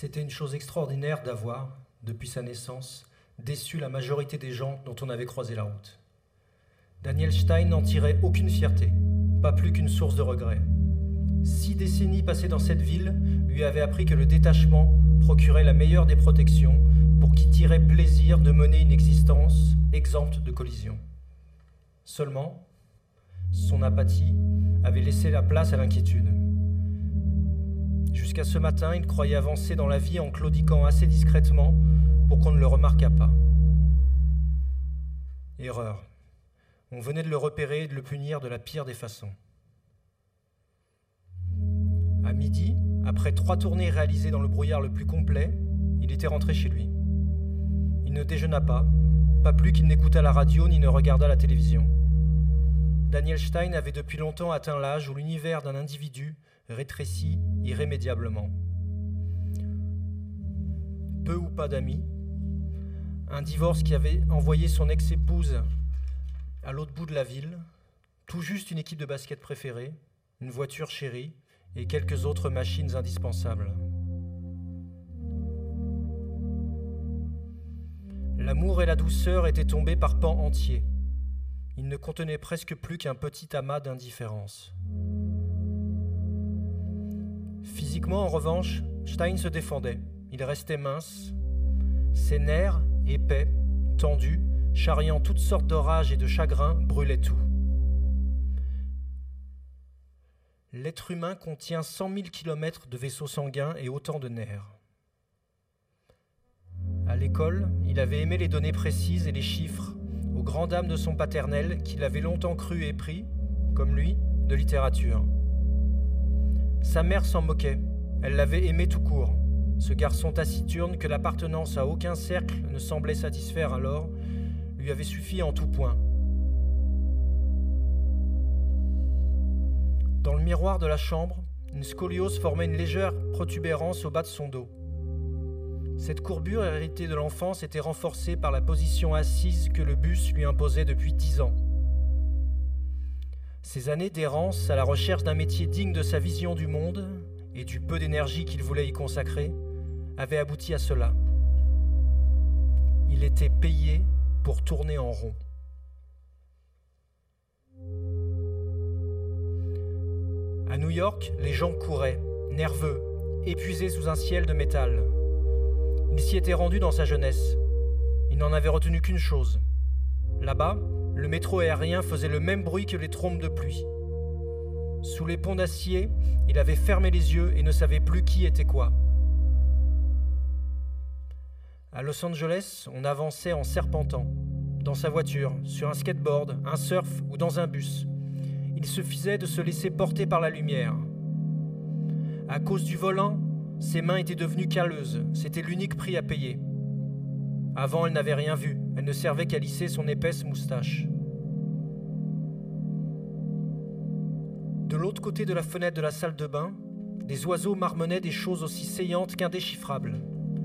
C'était une chose extraordinaire d'avoir, depuis sa naissance, déçu la majorité des gens dont on avait croisé la route. Daniel Stein n'en tirait aucune fierté, pas plus qu'une source de regret. Six décennies passées dans cette ville lui avaient appris que le détachement procurait la meilleure des protections pour qui tirait plaisir de mener une existence exempte de collisions. Seulement, son apathie avait laissé la place à l'inquiétude. Jusqu'à ce matin, il croyait avancer dans la vie en claudiquant assez discrètement pour qu'on ne le remarquât pas. Erreur. On venait de le repérer et de le punir de la pire des façons. À midi, après trois tournées réalisées dans le brouillard le plus complet, il était rentré chez lui. Il ne déjeuna pas, pas plus qu'il n'écouta la radio ni ne regarda la télévision. Daniel Stein avait depuis longtemps atteint l'âge où l'univers d'un individu rétrécit irrémédiablement. Peu ou pas d'amis, un divorce qui avait envoyé son ex-épouse à l'autre bout de la ville, tout juste une équipe de basket préférée, une voiture chérie et quelques autres machines indispensables. L'amour et la douceur étaient tombés par pans entiers. Il ne contenait presque plus qu'un petit amas d'indifférence. Physiquement, en revanche, Stein se défendait. Il restait mince. Ses nerfs, épais, tendus, charriant toutes sortes d'orages et de chagrins, brûlaient tout. L'être humain contient cent mille kilomètres de vaisseaux sanguins et autant de nerfs. À l'école, il avait aimé les données précises et les chiffres, aux grandes dames de son paternel qu'il avait longtemps cru et pris, comme lui, de littérature. Sa mère s'en moquait, elle l'avait aimé tout court, ce garçon taciturne que l'appartenance à aucun cercle ne semblait satisfaire alors, lui avait suffi en tout point. Dans le miroir de la chambre, une scoliose formait une légère protubérance au bas de son dos. Cette courbure héritée de l'enfance était renforcée par la position assise que le bus lui imposait depuis dix ans. Ces années d'errance à la recherche d'un métier digne de sa vision du monde et du peu d'énergie qu'il voulait y consacrer avaient abouti à cela. Il était payé pour tourner en rond. À New York, les gens couraient, nerveux, épuisés sous un ciel de métal. Il s'y était rendu dans sa jeunesse. Il n'en avait retenu qu'une chose. Là-bas, le métro aérien faisait le même bruit que les trompes de pluie. Sous les ponts d'acier, il avait fermé les yeux et ne savait plus qui était quoi. À Los Angeles, on avançait en serpentant, dans sa voiture, sur un skateboard, un surf ou dans un bus. Il suffisait de se laisser porter par la lumière. À cause du volant, ses mains étaient devenues calleuses, c'était l'unique prix à payer. Avant, elle n'avait rien vu, elle ne servait qu'à lisser son épaisse moustache. De l'autre côté de la fenêtre de la salle de bain, des oiseaux marmonnaient des choses aussi saillantes qu'indéchiffrables.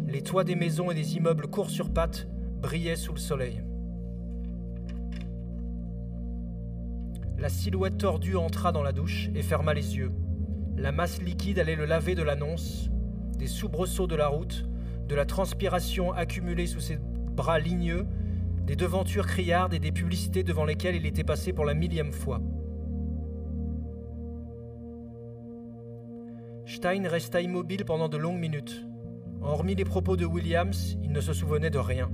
Les toits des maisons et des immeubles courts sur pattes brillaient sous le soleil. La silhouette tordue entra dans la douche et ferma les yeux. La masse liquide allait le laver de l'annonce, des soubresauts de la route, de la transpiration accumulée sous ses bras ligneux, des devantures criardes et des publicités devant lesquelles il était passé pour la millième fois. Stein resta immobile pendant de longues minutes. Hormis les propos de Williams, il ne se souvenait de rien.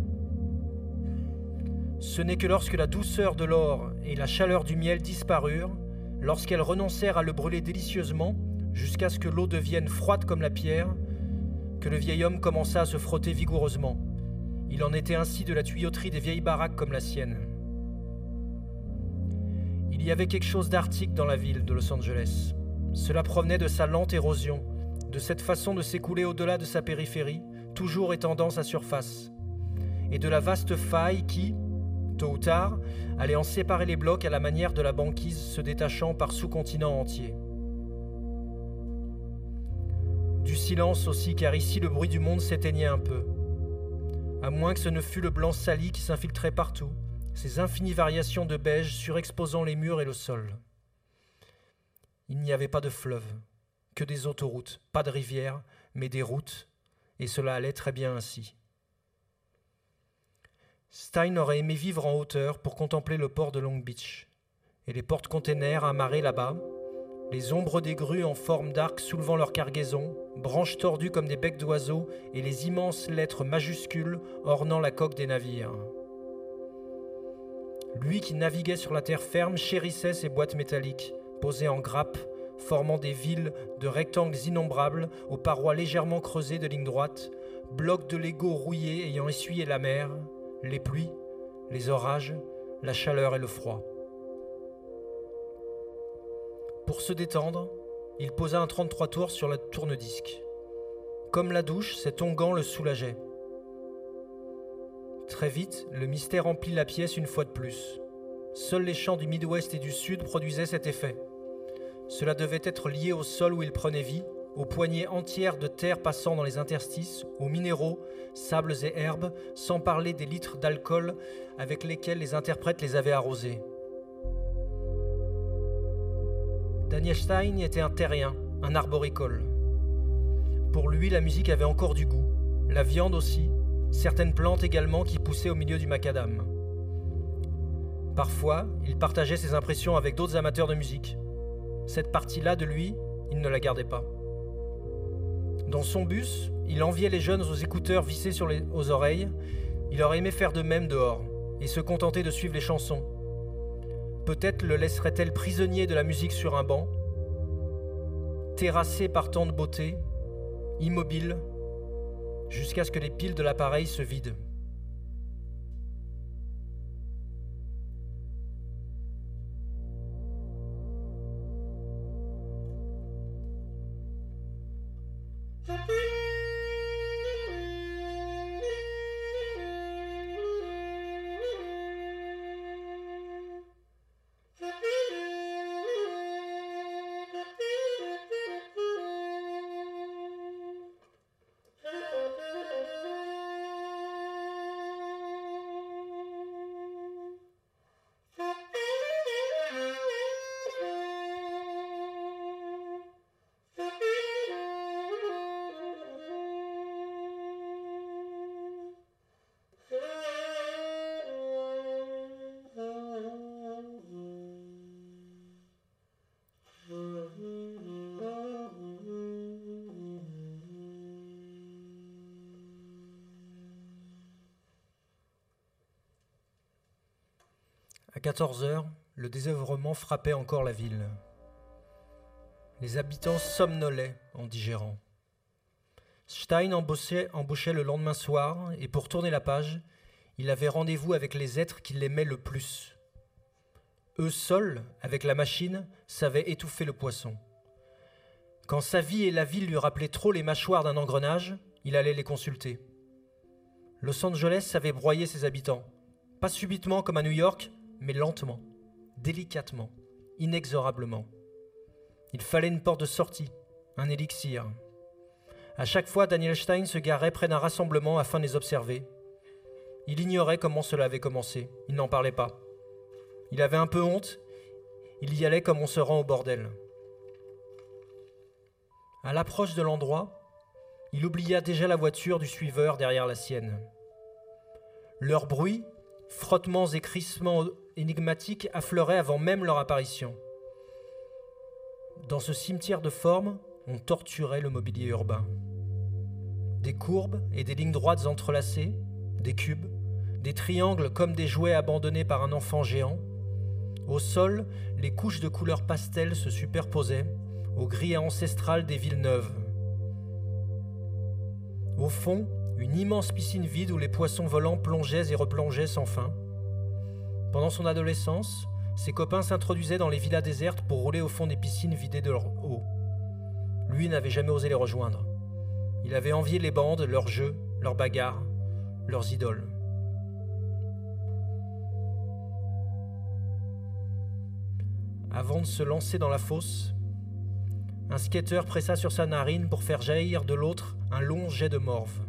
Ce n'est que lorsque la douceur de l'or et la chaleur du miel disparurent, lorsqu'elles renoncèrent à le brûler délicieusement, jusqu'à ce que l'eau devienne froide comme la pierre, que le vieil homme commença à se frotter vigoureusement. Il en était ainsi de la tuyauterie des vieilles baraques comme la sienne. Il y avait quelque chose d'arctique dans la ville de Los Angeles. Cela provenait de sa lente érosion, de cette façon de s'écouler au-delà de sa périphérie, toujours étendant sa surface, et de la vaste faille qui, tôt ou tard, allait en séparer les blocs à la manière de la banquise se détachant par sous-continent entier. Du silence aussi, car ici le bruit du monde s'éteignait un peu. À moins que ce ne fût le blanc sali qui s'infiltrait partout, ces infinies variations de beige surexposant les murs et le sol. Il n'y avait pas de fleuve, que des autoroutes, pas de rivières, mais des routes, et cela allait très bien ainsi. Stein aurait aimé vivre en hauteur pour contempler le port de Long Beach, et les portes-containers amarrés là-bas, les ombres des grues en forme d'arc soulevant leur cargaison, branches tordues comme des becs d'oiseaux et les immenses lettres majuscules ornant la coque des navires. Lui qui naviguait sur la terre ferme chérissait ces boîtes métalliques, posées en grappes, formant des villes de rectangles innombrables aux parois légèrement creusées de lignes droites, blocs de Lego rouillés ayant essuyé la mer, les pluies, les orages, la chaleur et le froid. Pour se détendre, il posa un 33 tours sur la tourne-disque. Comme la douche, cet onguent le soulageait. Très vite, le mystère remplit la pièce une fois de plus. Seuls les champs du Midwest et du Sud produisaient cet effet. Cela devait être lié au sol où il prenait vie, aux poignées entières de terre passant dans les interstices, aux minéraux, sables et herbes, sans parler des litres d'alcool avec lesquels les interprètes les avaient arrosés. Daniel Stein était un terrien, un arboricole. Pour lui, la musique avait encore du goût, la viande aussi, certaines plantes également qui poussaient au milieu du macadam. Parfois, il partageait ses impressions avec d'autres amateurs de musique. Cette partie-là de lui, il ne la gardait pas. Dans son bus, il enviait les jeunes aux écouteurs vissés aux oreilles. Il aurait aimé faire de même dehors et se contenter de suivre les chansons. Peut-être le laisserait-elle prisonnier de la musique sur un banc, terrassé par tant de beauté, immobile, jusqu'à ce que les piles de l'appareil se vident. À 14 heures, le désœuvrement frappait encore la ville. Les habitants somnolaient en digérant. Stein embauchait, le lendemain soir, et pour tourner la page, il avait rendez-vous avec les êtres qu'il aimait le plus. Eux seuls, avec la machine, savaient étouffer le poisson. Quand sa vie et la ville lui rappelaient trop les mâchoires d'un engrenage, il allait les consulter. Los Angeles savait broyer ses habitants, pas subitement comme à New York, mais lentement, délicatement, inexorablement. Il fallait une porte de sortie, un élixir. À chaque fois, Daniel Stein se garait près d'un rassemblement afin de les observer. Il ignorait comment cela avait commencé, il n'en parlait pas. Il avait un peu honte, il y allait comme on se rend au bordel. À l'approche de l'endroit, il oublia déjà la voiture du suiveur derrière la sienne. Leur bruit, frottements et crissements énigmatiques affleuraient avant même leur apparition. Dans ce cimetière de formes, on torturait le mobilier urbain. Des courbes et des lignes droites entrelacées, des cubes, des triangles comme des jouets abandonnés par un enfant géant. Au sol, les couches de couleurs pastel se superposaient aux grilles ancestrales des villes neuves. Au fond, une immense piscine vide où les poissons volants plongeaient et replongeaient sans fin. Pendant son adolescence, ses copains s'introduisaient dans les villas désertes pour rouler au fond des piscines vidées de leur eau. Lui n'avait jamais osé les rejoindre. Il avait envié les bandes, leurs jeux, leurs bagarres, leurs idoles. Avant de se lancer dans la fosse, un skateur pressa sur sa narine pour faire jaillir de l'autre un long jet de morve.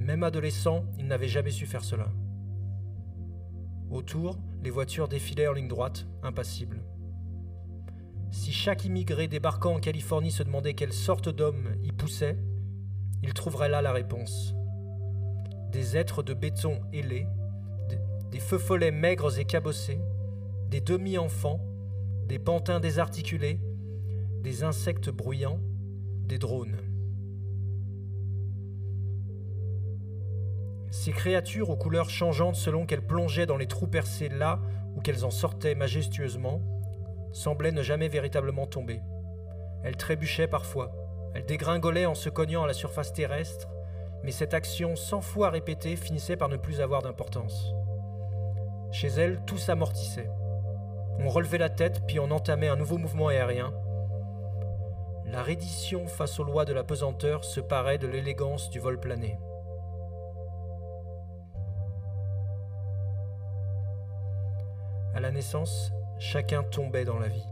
Même adolescent, il n'avait jamais su faire cela. Autour, les voitures défilaient en ligne droite, impassibles. Si chaque immigré débarquant en Californie se demandait quelle sorte d'homme y poussait, il trouverait là la réponse. Des êtres de béton ailés, des feux follets maigres et cabossés, des demi-enfants, des pantins désarticulés, des insectes bruyants, des drones. Ces créatures aux couleurs changeantes selon qu'elles plongeaient dans les trous percés là ou qu'elles en sortaient majestueusement, semblaient ne jamais véritablement tomber. Elles trébuchaient parfois, elles dégringolaient en se cognant à la surface terrestre, mais cette action cent fois répétée finissait par ne plus avoir d'importance. Chez elles, tout s'amortissait. On relevait la tête, puis on entamait un nouveau mouvement aérien. La reddition face aux lois de la pesanteur se parait de l'élégance du vol plané. À la naissance, chacun tombait dans la vie.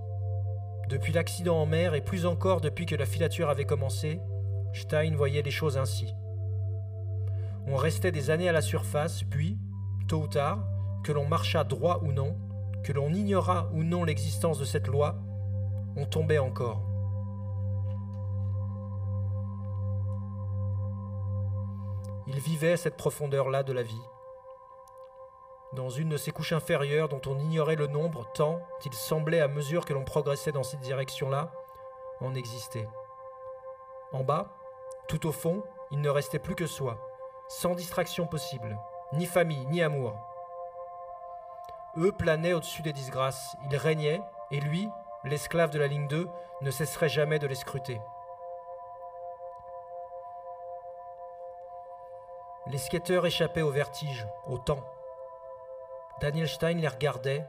Depuis l'accident en mer et plus encore depuis que la filature avait commencé, Stein voyait les choses ainsi. On restait des années à la surface, puis, tôt ou tard, que l'on marchât droit ou non, que l'on ignorât ou non l'existence de cette loi, on tombait encore. Il vivait cette profondeur-là de la vie, dans une de ces couches inférieures dont on ignorait le nombre tant qu'il semblait à mesure que l'on progressait dans cette direction-là, en exister. En bas, tout au fond, il ne restait plus que soi, sans distraction possible, ni famille, ni amour. Eux planaient au-dessus des disgrâces, ils régnaient, et lui, l'esclave de la ligne 2, ne cesserait jamais de les scruter. Les skateurs échappaient au vertige, au temps. Daniel Stein les regardait,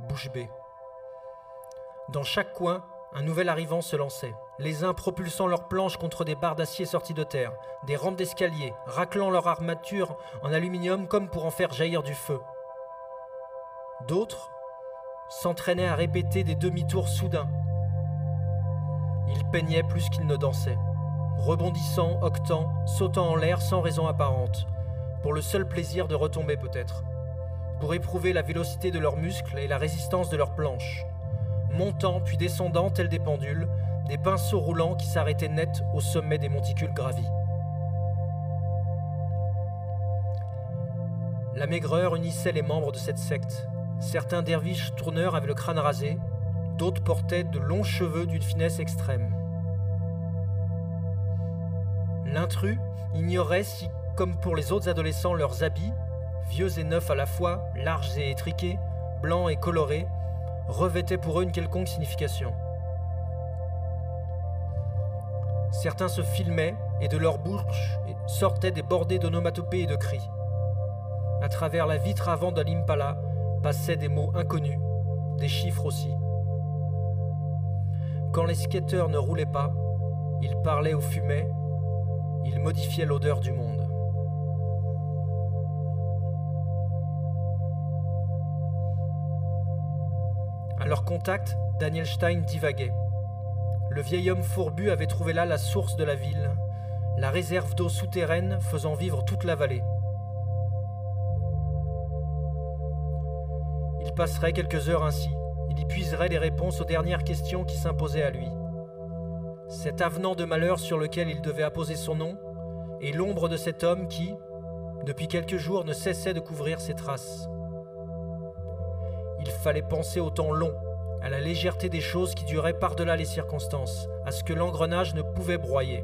bouche bée. Dans chaque coin, un nouvel arrivant se lançait, les uns propulsant leurs planches contre des barres d'acier sorties de terre, des rampes d'escalier, raclant leur armature en aluminium comme pour en faire jaillir du feu. D'autres s'entraînaient à répéter des demi-tours soudains. Ils peignaient plus qu'ils ne dansaient, rebondissant, octant, sautant en l'air sans raison apparente, pour le seul plaisir de retomber peut-être pour éprouver la vélocité de leurs muscles et la résistance de leurs planches, montant puis descendant tels des pendules, des pinceaux roulants qui s'arrêtaient net au sommet des monticules gravis. La maigreur unissait les membres de cette secte. Certains derviches tourneurs avaient le crâne rasé, d'autres portaient de longs cheveux d'une finesse extrême. L'intrus ignorait si, comme pour les autres adolescents, leurs habits, vieux et neufs à la fois, larges et étriqués, blancs et colorés, revêtaient pour eux une quelconque signification. Certains se filmaient et de leur bouche sortaient des bordées d'onomatopées et de cris. À travers la vitre avant de l'Impala passaient des mots inconnus, des chiffres aussi. Quand les skateurs ne roulaient pas, ils parlaient ou fumaient, ils modifiaient l'odeur du monde. Leur contact, Daniel Stein divaguait. Le vieil homme fourbu avait trouvé là la source de la ville, la réserve d'eau souterraine faisant vivre toute la vallée. Il passerait quelques heures ainsi. Il y puiserait les réponses aux dernières questions qui s'imposaient à lui. Cet avenant de malheur sur lequel il devait apposer son nom, et l'ombre de cet homme qui, depuis quelques jours, ne cessait de couvrir ses traces. Fallait penser au temps long, à la légèreté des choses qui duraient par-delà les circonstances, à ce que l'engrenage ne pouvait broyer.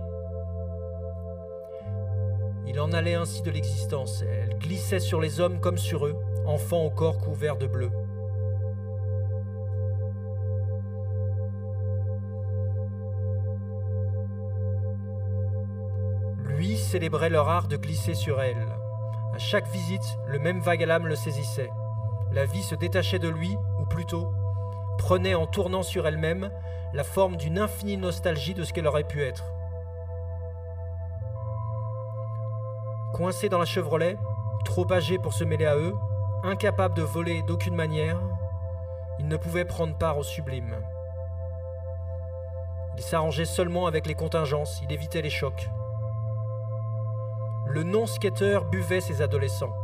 Il en allait ainsi de l'existence, elle glissait sur les hommes comme sur eux, enfants au corps couvert de bleu. Lui célébrait leur art de glisser sur elle. À chaque visite, le même vague à l'âme le saisissait la vie se détachait de lui, ou plutôt, prenait en tournant sur elle-même la forme d'une infinie nostalgie de ce qu'elle aurait pu être. Coincé dans la Chevrolet, trop âgé pour se mêler à eux, incapable de voler d'aucune manière, il ne pouvait prendre part au sublime. Il s'arrangeait seulement avec les contingences, il évitait les chocs. Le non-skateur buvait ses adolescents.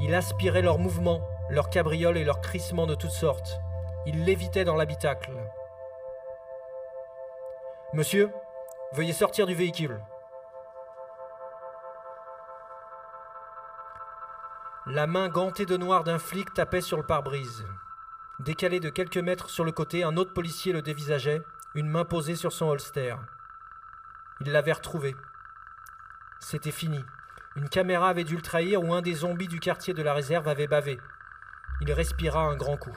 Il aspirait leurs mouvements, leurs cabrioles et leurs crissements de toutes sortes. Ils l'évitaient dans l'habitacle. Monsieur, veuillez sortir du véhicule. La main gantée de noir d'un flic tapait sur le pare-brise. Décalé de quelques mètres sur le côté, un autre policier le dévisageait, une main posée sur son holster. Il l'avait retrouvé. C'était fini. Une caméra avait dû le trahir ou un des zombies du quartier de la réserve avait bavé. Il respira un grand coup.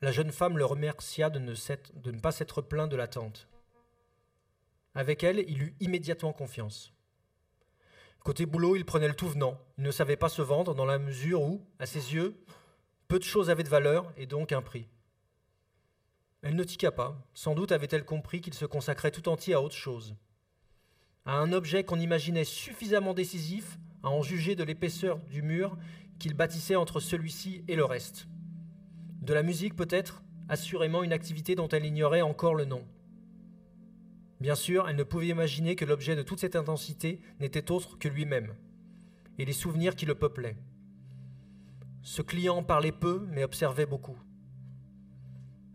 La jeune femme le remercia de ne, de ne pas s'être plaint de l'attente. Avec elle, il eut immédiatement confiance. Côté boulot, il prenait le tout venant. Il ne savait pas se vendre dans la mesure où, à ses yeux, peu de choses avaient de valeur et donc un prix. Elle ne tiqua pas. Sans doute avait-elle compris qu'il se consacrait tout entier à autre chose. À un objet qu'on imaginait suffisamment décisif à en juger de l'épaisseur du mur qu'il bâtissait entre celui-ci et le reste. De la musique peut-être, assurément une activité dont elle ignorait encore le nom. Bien sûr, elle ne pouvait imaginer que l'objet de toute cette intensité n'était autre que lui-même, et les souvenirs qui le peuplaient. Ce client parlait peu, mais observait beaucoup.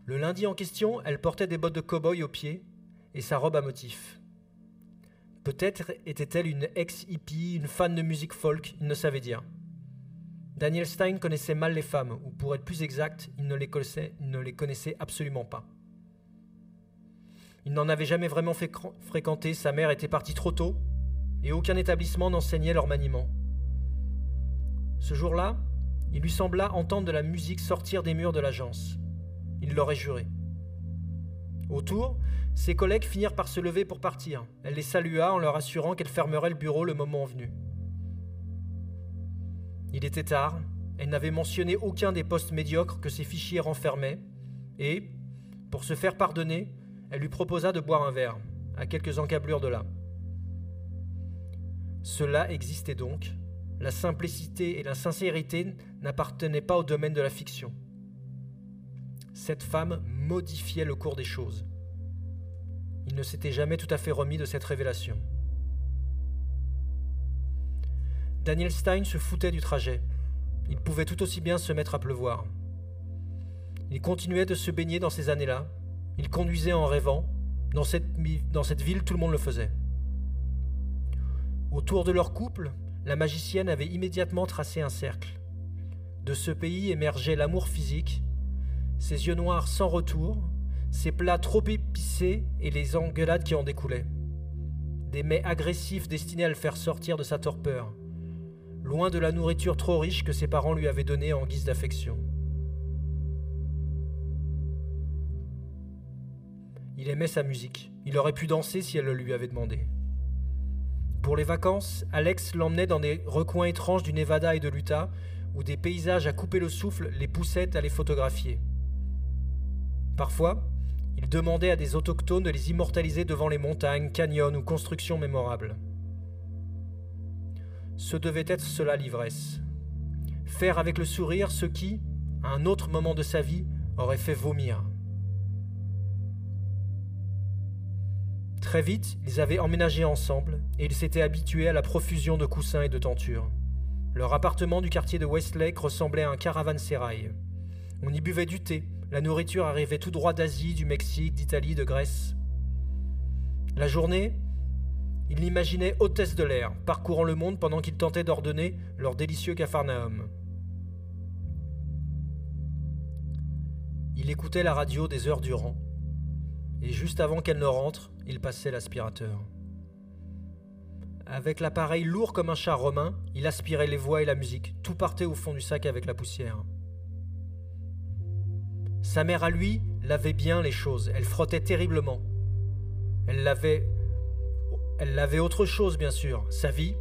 Le lundi en question, elle portait des bottes de cow-boy aux pieds et sa robe à motifs. Peut-être était-elle une ex-hippie, une fan de musique folk, il ne savait dire. Daniel Stein connaissait mal les femmes, ou pour être plus exact, il ne les connaissait, absolument pas. Il n'en avait jamais vraiment fait fréquenter, sa mère était partie trop tôt, et aucun établissement n'enseignait leur maniement. Ce jour-là, il lui sembla entendre de la musique sortir des murs de l'agence. Il l'aurait juré. Autour, ses collègues finirent par se lever pour partir. Elle les salua en leur assurant qu'elle fermerait le bureau le moment venu. Il était tard, elle n'avait mentionné aucun des postes médiocres que ses fichiers renfermaient, et, pour se faire pardonner, elle lui proposa de boire un verre, à quelques encablures de là. Cela existait donc. La simplicité et la sincérité n'appartenaient pas au domaine de la fiction. Cette femme modifiait le cours des choses. Il ne s'était jamais tout à fait remis de cette révélation. Daniel Stein se foutait du trajet. Il pouvait tout aussi bien se mettre à pleuvoir. Il continuait de se baigner dans ces années-là. Il conduisait en rêvant. Dans cette, ville, tout le monde le faisait. Autour de leur couple, la magicienne avait immédiatement tracé un cercle. De ce pays émergeait l'amour physique, ses yeux noirs sans retour, ses plats trop épicés et les engueulades qui en découlaient. Des mets agressifs destinés à le faire sortir de sa torpeur loin de la nourriture trop riche que ses parents lui avaient donnée en guise d'affection. Il aimait sa musique. Il aurait pu danser si elle le lui avait demandé. Pour les vacances, Alex l'emmenait dans des recoins étranges du Nevada et de l'Utah, où des paysages à couper le souffle les poussaient à les photographier. Parfois, il demandait à des autochtones de les immortaliser devant les montagnes, canyons ou constructions mémorables. Ce devait être cela l'ivresse. Faire avec le sourire ce qui, à un autre moment de sa vie, aurait fait vomir. Très vite, ils avaient emménagé ensemble et ils s'étaient habitués à la profusion de coussins et de tentures. Leur appartement du quartier de Westlake ressemblait à un caravansérail. On y buvait du thé, la nourriture arrivait tout droit d'Asie, du Mexique, d'Italie, de Grèce. La journée, il l'imaginait hôtesse de l'air, parcourant le monde pendant qu'ils tentaient d'ordonner leur délicieux capharnaüm. Il écoutait la radio des heures durant, et juste avant qu'elle ne rentre, il passait l'aspirateur. Avec l'appareil lourd comme un char romain, il aspirait les voix et la musique, tout partait au fond du sac avec la poussière. Sa mère à lui lavait bien les choses, elle frottait terriblement. Elle lavait elle avait autre chose, bien sûr, sa vie,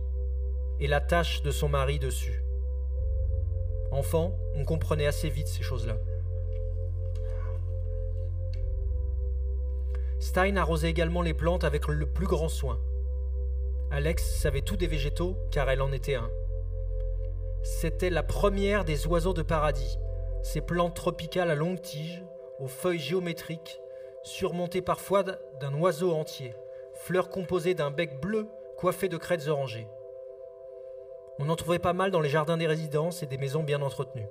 et la tache de son mari dessus. Enfant, on comprenait assez vite ces choses-là. Stein arrosait également les plantes avec le plus grand soin. Alex savait tout des végétaux car elle en était un. C'était la première des oiseaux de paradis, ces plantes tropicales à longues tiges, aux feuilles géométriques, surmontées parfois d'un oiseau entier, fleurs composées d'un bec bleu coiffé de crêtes orangées. On en trouvait pas mal dans les jardins des résidences et des maisons bien entretenues.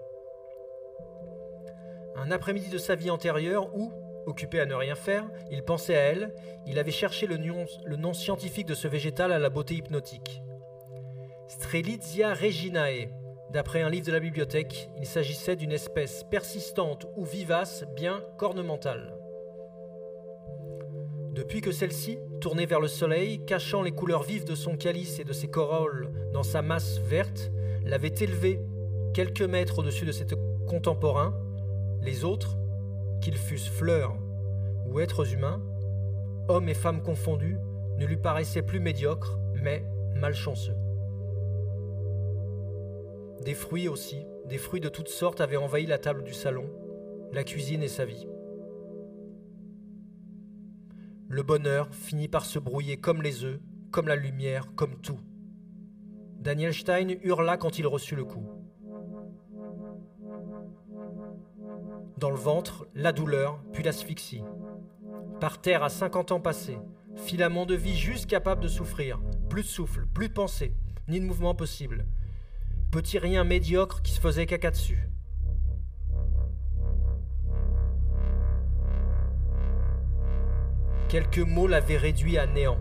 Un après-midi de sa vie antérieure où, occupé à ne rien faire, il pensait à elle, il avait cherché le, nom scientifique de ce végétal à la beauté hypnotique. Strelitzia reginae. D'après un livre de la bibliothèque, il s'agissait d'une espèce persistante ou vivace, bien cornementale. Depuis que celle-ci, tournée vers le soleil, cachant les couleurs vives de son calice et de ses corolles dans sa masse verte, l'avait élevée quelques mètres au-dessus de ses contemporains, les autres, qu'ils fussent fleurs ou êtres humains, hommes et femmes confondus, ne lui paraissaient plus médiocres, mais malchanceux. Des fruits aussi, des fruits de toutes sortes avaient envahi la table du salon, la cuisine et sa vie. Le bonheur finit par se brouiller comme les œufs, comme la lumière, comme tout. Daniel Stein hurla quand il reçut le coup. Dans le ventre, la douleur, puis l'asphyxie. Par terre à 50 ans passés, filament de vie juste capable de souffrir, plus de souffle, plus de pensée, ni de mouvement possible. Petit rien médiocre qui se faisait caca dessus. Quelques mots l'avaient réduit à néant.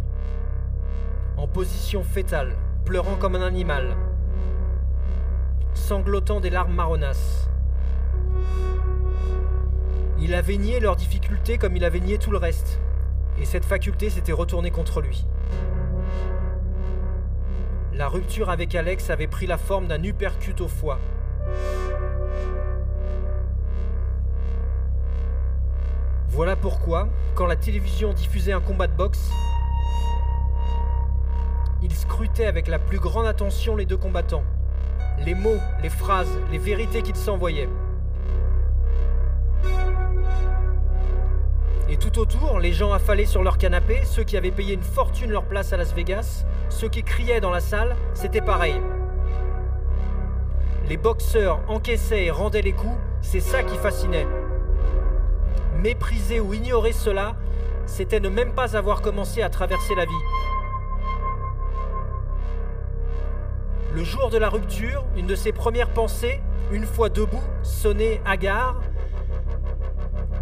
En position fétale, pleurant comme un animal, sanglotant des larmes marronasses. Il avait nié leurs difficultés comme il avait nié tout le reste, et cette faculté s'était retournée contre lui. La rupture avec Alex avait pris la forme d'un uppercut au foie. Voilà pourquoi, quand la télévision diffusait un combat de boxe, il scrutait avec la plus grande attention les deux combattants, les mots, les phrases, les vérités qu'ils s'envoyaient. Et tout autour, les gens affalés sur leur canapé, ceux qui avaient payé une fortune leur place à Las Vegas, ceux qui criaient dans la salle, c'était pareil. Les boxeurs encaissaient et rendaient les coups, c'est ça qui fascinait. Mépriser ou ignorer cela, c'était ne même pas avoir commencé à traverser la vie. Le jour de la rupture, une de ses premières pensées, une fois debout, sonné hagard,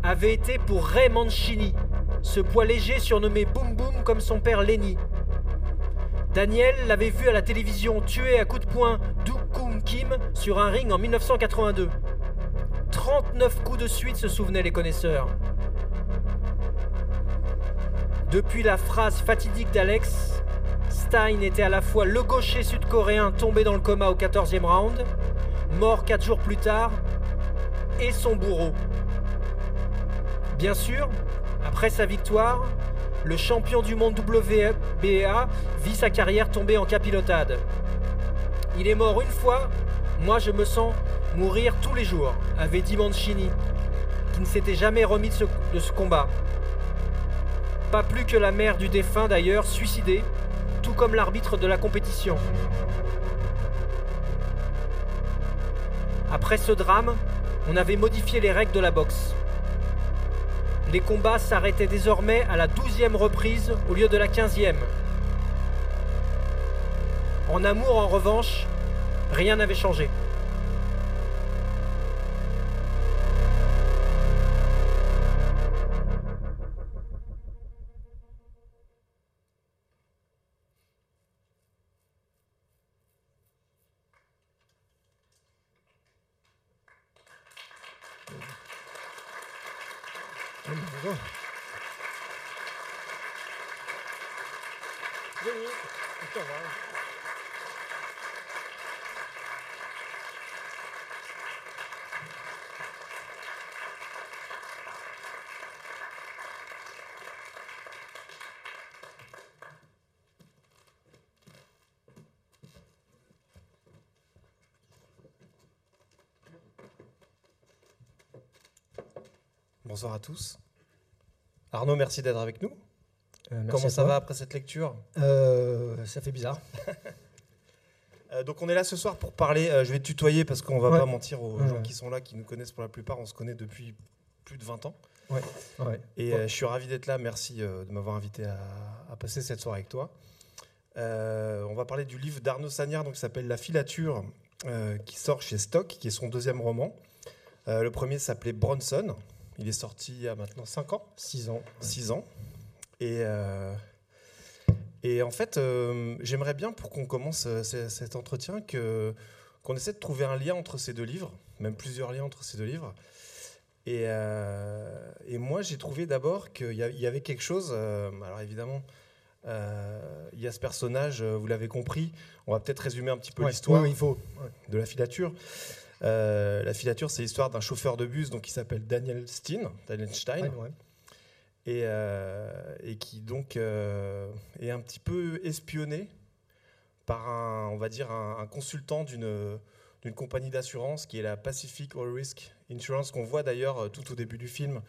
avait été pour Ray Mancini, ce poids léger surnommé Boom Boom comme son père Lenny. Daniel l'avait vu à la télévision tuer à coups de poing Du Kung Kim sur un ring en 1982. 39 coups de suite se souvenaient les connaisseurs. Depuis la phrase fatidique d'Alex, Stein était à la fois le gaucher sud-coréen tombé dans le coma au 14e round, mort 4 jours plus tard, et son bourreau. Bien sûr, après sa victoire, le champion du monde WBA vit sa carrière tomber en capilotade. Il est mort une fois, moi je me sens Mourir tous les jours, avait dit Mancini, qui ne s'était jamais remis de ce, combat. Pas plus que la mère du défunt d'ailleurs, suicidée, tout comme l'arbitre de la compétition. Après ce drame, on avait modifié les règles de la boxe. Les combats s'arrêtaient désormais à la douzième reprise au lieu de la quinzième. En amour, en revanche, rien n'avait changé. Bonsoir à tous. Arnaud, merci d'être avec nous. Euh, Comment ça va après cette lecture? Euh, Ça fait bizarre. Euh, Donc on est là ce soir pour parler, je vais te tutoyer parce qu'on va Ouais. pas mentir aux Ouais, gens qui sont là, qui nous connaissent pour la plupart, on se connaît depuis plus de 20 ans. Ouais. Et je suis ravi d'être là, merci de m'avoir invité à, à passer cette soirée avec toi. Euh, on va parler du livre d'Arnaud Sagnard donc, qui s'appelle La filature, euh, qui sort chez Stock, qui est son deuxième roman. Euh, le premier s'appelait Bronson, il est sorti il y a maintenant 5 ans. 6 ans. 6 ans. Et, euh, et en fait, euh, j'aimerais bien, pour qu'on commence euh, ce- cet entretien, que, qu'on essaie de trouver un lien entre ces deux livres, même plusieurs liens entre ces deux livres. Et, euh, et moi, j'ai trouvé d'abord qu'il y, avait quelque chose. alors évidemment, il y a ce personnage, vous l'avez compris. On va peut-être résumer un petit peu Ouais. l'histoire il faut. de la filature. Euh, la filature, c'est l'histoire d'un chauffeur de bus donc, qui s'appelle Daniel Steen, Daniel Stein Ouais, ouais. et, euh, et qui donc euh, est un petit peu espionné par un, on va dire, un, un consultant d'une d'une compagnie d'assurance qui est la Pacific All Risk Insurance, qu'on voit d'ailleurs tout au début du film,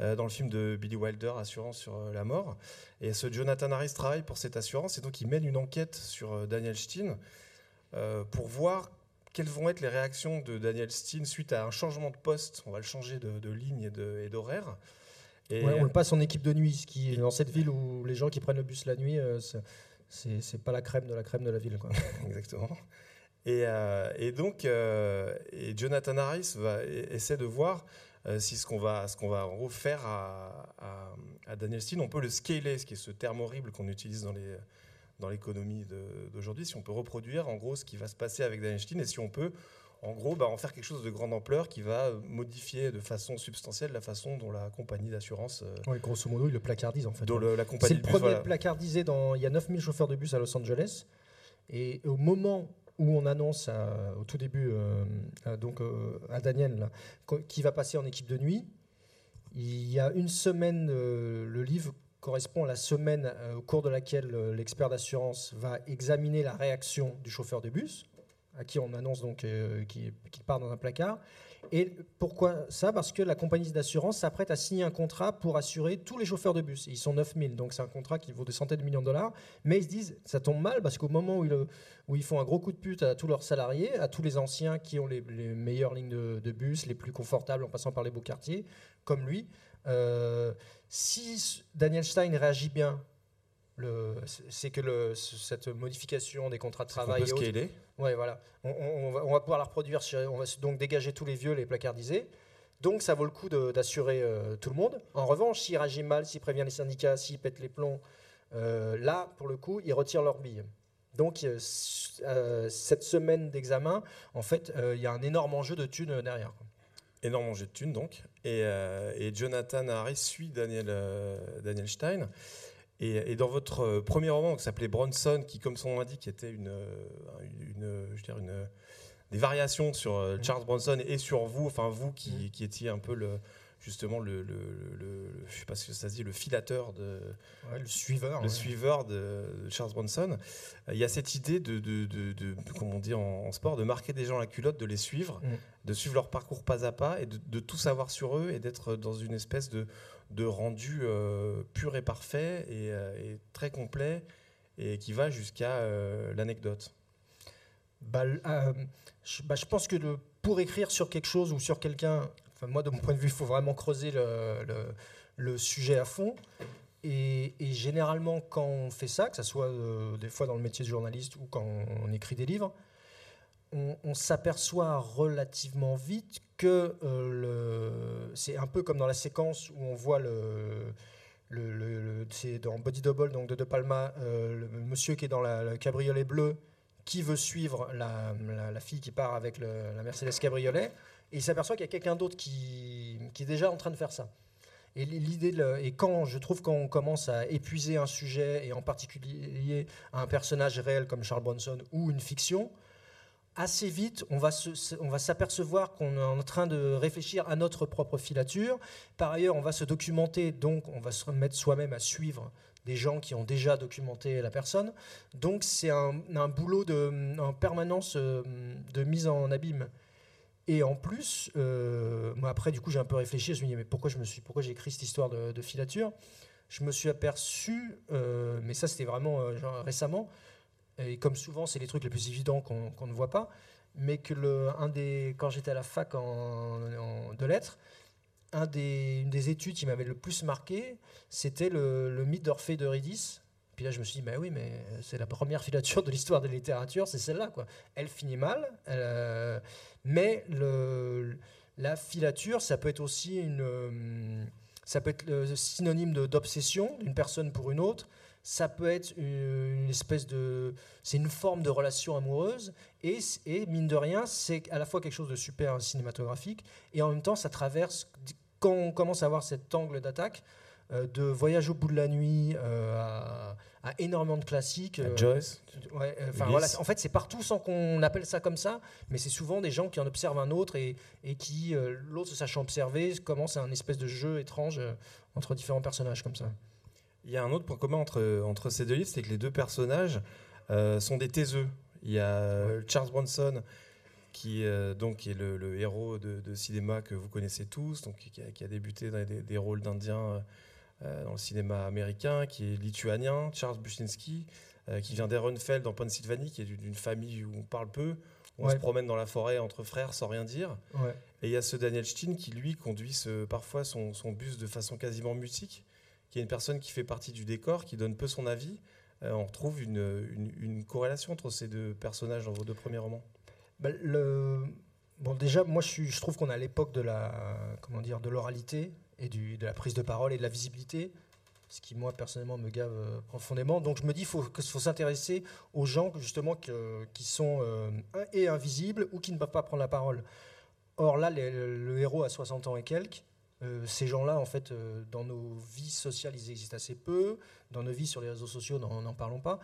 euh, dans le film de Billy Wilder, Assurance sur euh, la mort. Et ce Jonathan Harris travaille pour cette assurance et donc il mène une enquête sur euh, Daniel Steen pour voir quelles vont être les réactions de Daniel Steen suite à un changement de poste. On va le changer de, de ligne et d'horaire. Et, Ouais, on le passe en équipe de nuit, ce qui est dans cette ville où les gens qui prennent le bus la nuit, euh, c'est- pas la crème de la crème de la ville. Quoi. Exactement. Et, euh, et donc, euh, et Jonathan Harris va, e- essaie de voir euh, si ce qu'on va, ce qu'on va en gros faire à, à- à Daniel Steen, on peut le scaler, ce qui est ce terme horrible qu'on utilise dans les dans l'économie d'aujourd'hui, si on peut reproduire en gros ce qui va se passer avec Daniel Steen et si on peut en gros bah, en faire quelque chose de grande ampleur qui va modifier de façon substantielle la façon dont la compagnie d'assurance, euh, Ouais, grosso modo, il le placardise en fait. le- la C'est compagnie le de bus, premier voilà. placardisé dans. Il y a 9000 chauffeurs de bus à Los Angeles. Et au moment où on annonce à- au tout début euh, à, donc, euh, à Daniel qui va passer en équipe de nuit, il y a une semaine, euh, le livre correspond à la semaine euh, au cours de laquelle euh, l'expert d'assurance va examiner la réaction du chauffeur de bus, à qui on annonce donc euh, qu'il part dans un placard. Et pourquoi ça? Parce que la compagnie d'assurance s'apprête à signer un contrat pour assurer tous les chauffeurs de bus. Ils sont 9000, donc c'est un contrat qui vaut des centaines de millions de dollars. Mais ils se disent, ça tombe mal parce qu'au moment où ils, où ils font un gros coup de pute à tous leurs salariés, à tous les anciens qui ont les, les meilleures lignes de, de bus, les plus confortables en passant par les beaux quartiers, comme lui, si Daniel Stein réagit bien, c'est que le- cette modification des contrats de On travail peut et autres, scaler. Ouais, voilà. On, on- on va, on va pouvoir la reproduire. on va donc dégager tous les vieux, les placardisés. Donc ça vaut le coup d'assurer euh, tout le monde. En revanche, s'il réagit mal, s'il prévient les syndicats, s'il pète les plombs, euh, là, pour le coup, ils retirent leur bille. Donc euh, cette semaine d'examen, en fait, il y a un énorme enjeu de thunes derrière. quoi. Énorme enjeu de thunes donc. Et, euh, et Jonathan Harris suit Daniel, euh, Daniel Stein. Et, et dans votre euh, premier roman qui s'appelait Bronson, qui comme son nom l'indique était une, une, je veux dire une, des variations sur Mhm. Charles Bronson et sur vous, enfin vous qui, qui étiez un peu le justement le, le, le- le- je sais pas si ça se dit le filateur de Ouais, le suiveur. le ouais. suiveur de, Charles Bronson, euh, il y a cette idée de, de, de, de- comme on dit en, en sport, de marquer des gens la culotte, de les suivre, Mm. de suivre leur parcours pas à pas et de, tout savoir sur eux et d'être dans une espèce de, de rendu euh, pur et parfait et, euh, et très complet et qui va jusqu'à euh, l'anecdote. Bah, euh, je, bah, je pense que le- pour écrire sur quelque chose ou sur quelqu'un, moi de mon point de vue, il faut vraiment creuser le, sujet à fond. Et, généralement, quand on fait ça, que ce soit euh, des fois dans le métier de journaliste ou quand on écrit des livres, on, s'aperçoit relativement vite que euh, c'est un peu comme dans la séquence où on voit c'est dans Body Double donc de De Palma, euh, le monsieur qui est dans la, le cabriolet bleu qui veut suivre la, fille qui part avec la Mercedes cabriolet et il s'aperçoit qu'il y a quelqu'un d'autre qui, qui est déjà en train de faire ça. Et l'idée, et quand je trouve quand on commence à épuiser un sujet et en particulier un personnage réel comme Charles Bronson ou une fiction, assez vite, on va s'apercevoir qu'on est en train de réfléchir à notre propre filature. Par ailleurs, on va se documenter, donc on va se remettre soi-même à suivre des gens qui ont déjà documenté la personne. Donc c'est un, un boulot de, en permanence euh, de mise en abîme. Et en plus, euh, moi après, du coup, j'ai un peu réfléchi. Je me dit, mais pourquoi j'ai écrit cette histoire de, filature? Je me suis aperçu, euh, mais ça c'était vraiment euh, récemment, et comme souvent, c'est les trucs les plus évidents qu'on ne voit pas, mais que le, un des, quand j'étais à la fac en, de lettres, un des, une des études qui m'avait le plus marqué, c'était le, mythe d'Orphée d'Eurydice. Puis là, je me suis dit, bah oui, mais c'est la première filature de l'histoire de la littérature, c'est celle-là. Elle finit mal, mais la filature, ça peut être aussi une, euh, ça peut être le synonyme d'obsession d'une personne pour une autre. Ça peut être une, une espèce de, c'est une forme de relation amoureuse et, et mine de rien, c'est à la fois quelque chose de super cinématographique et en même temps, ça traverse quand on commence à avoir cet angle d'attaque. Euh, de Voyage au bout de la nuit euh, à, à énormément de classiques. Euh, Joyce. Ouais, voilà, en fait, c'est partout sans qu'on appelle ça comme ça, mais c'est souvent des gens qui en observent un autre et, et qui, l'autre se sachant observer, commence un espèce de jeu étrange entre différents personnages comme ça. Il y a un autre point commun entre, entre ces deux livres, c'est que les deux personnages euh, sont des taiseux. Il y a Charles Bronson, qui, euh, donc, qui est le, le héros de, de cinéma que vous connaissez tous, donc, qui, a, qui a débuté dans des, des rôles d'Indiens dans le cinéma américain, qui est lituanien, Charles Bushinsky, euh, qui vient d'Ehrenfeld en Pennsylvanie, qui est d'une famille où on parle peu, où on se promène dans la forêt entre frères sans rien dire. Ouais. Et il y a ce Daniel Steen qui, lui, conduit ce- parfois son, son bus de façon quasiment mutique, qui est une personne qui fait partie du décor, qui donne peu son avis. Euh, on retrouve une, une- une corrélation entre ces deux personnages dans vos deux premiers romans. Bah, le... Bon, déjà, moi, je, suis, je trouve qu'on est à l'époque de la, comment dire, de l'oralité et de la prise de parole et de la visibilité, ce qui, moi, personnellement, me gave euh, profondément. Donc, je me dis faut, qu'il faut s'intéresser aux gens, justement, que- qui sont euh, et invisibles ou qui ne peuvent pas prendre la parole. Or, là, le, héros a 60 ans et quelques. Euh, ces gens-là, en fait, dans nos vies sociales, ils existent assez peu. Dans nos vies sur les réseaux sociaux, n'en parlons pas.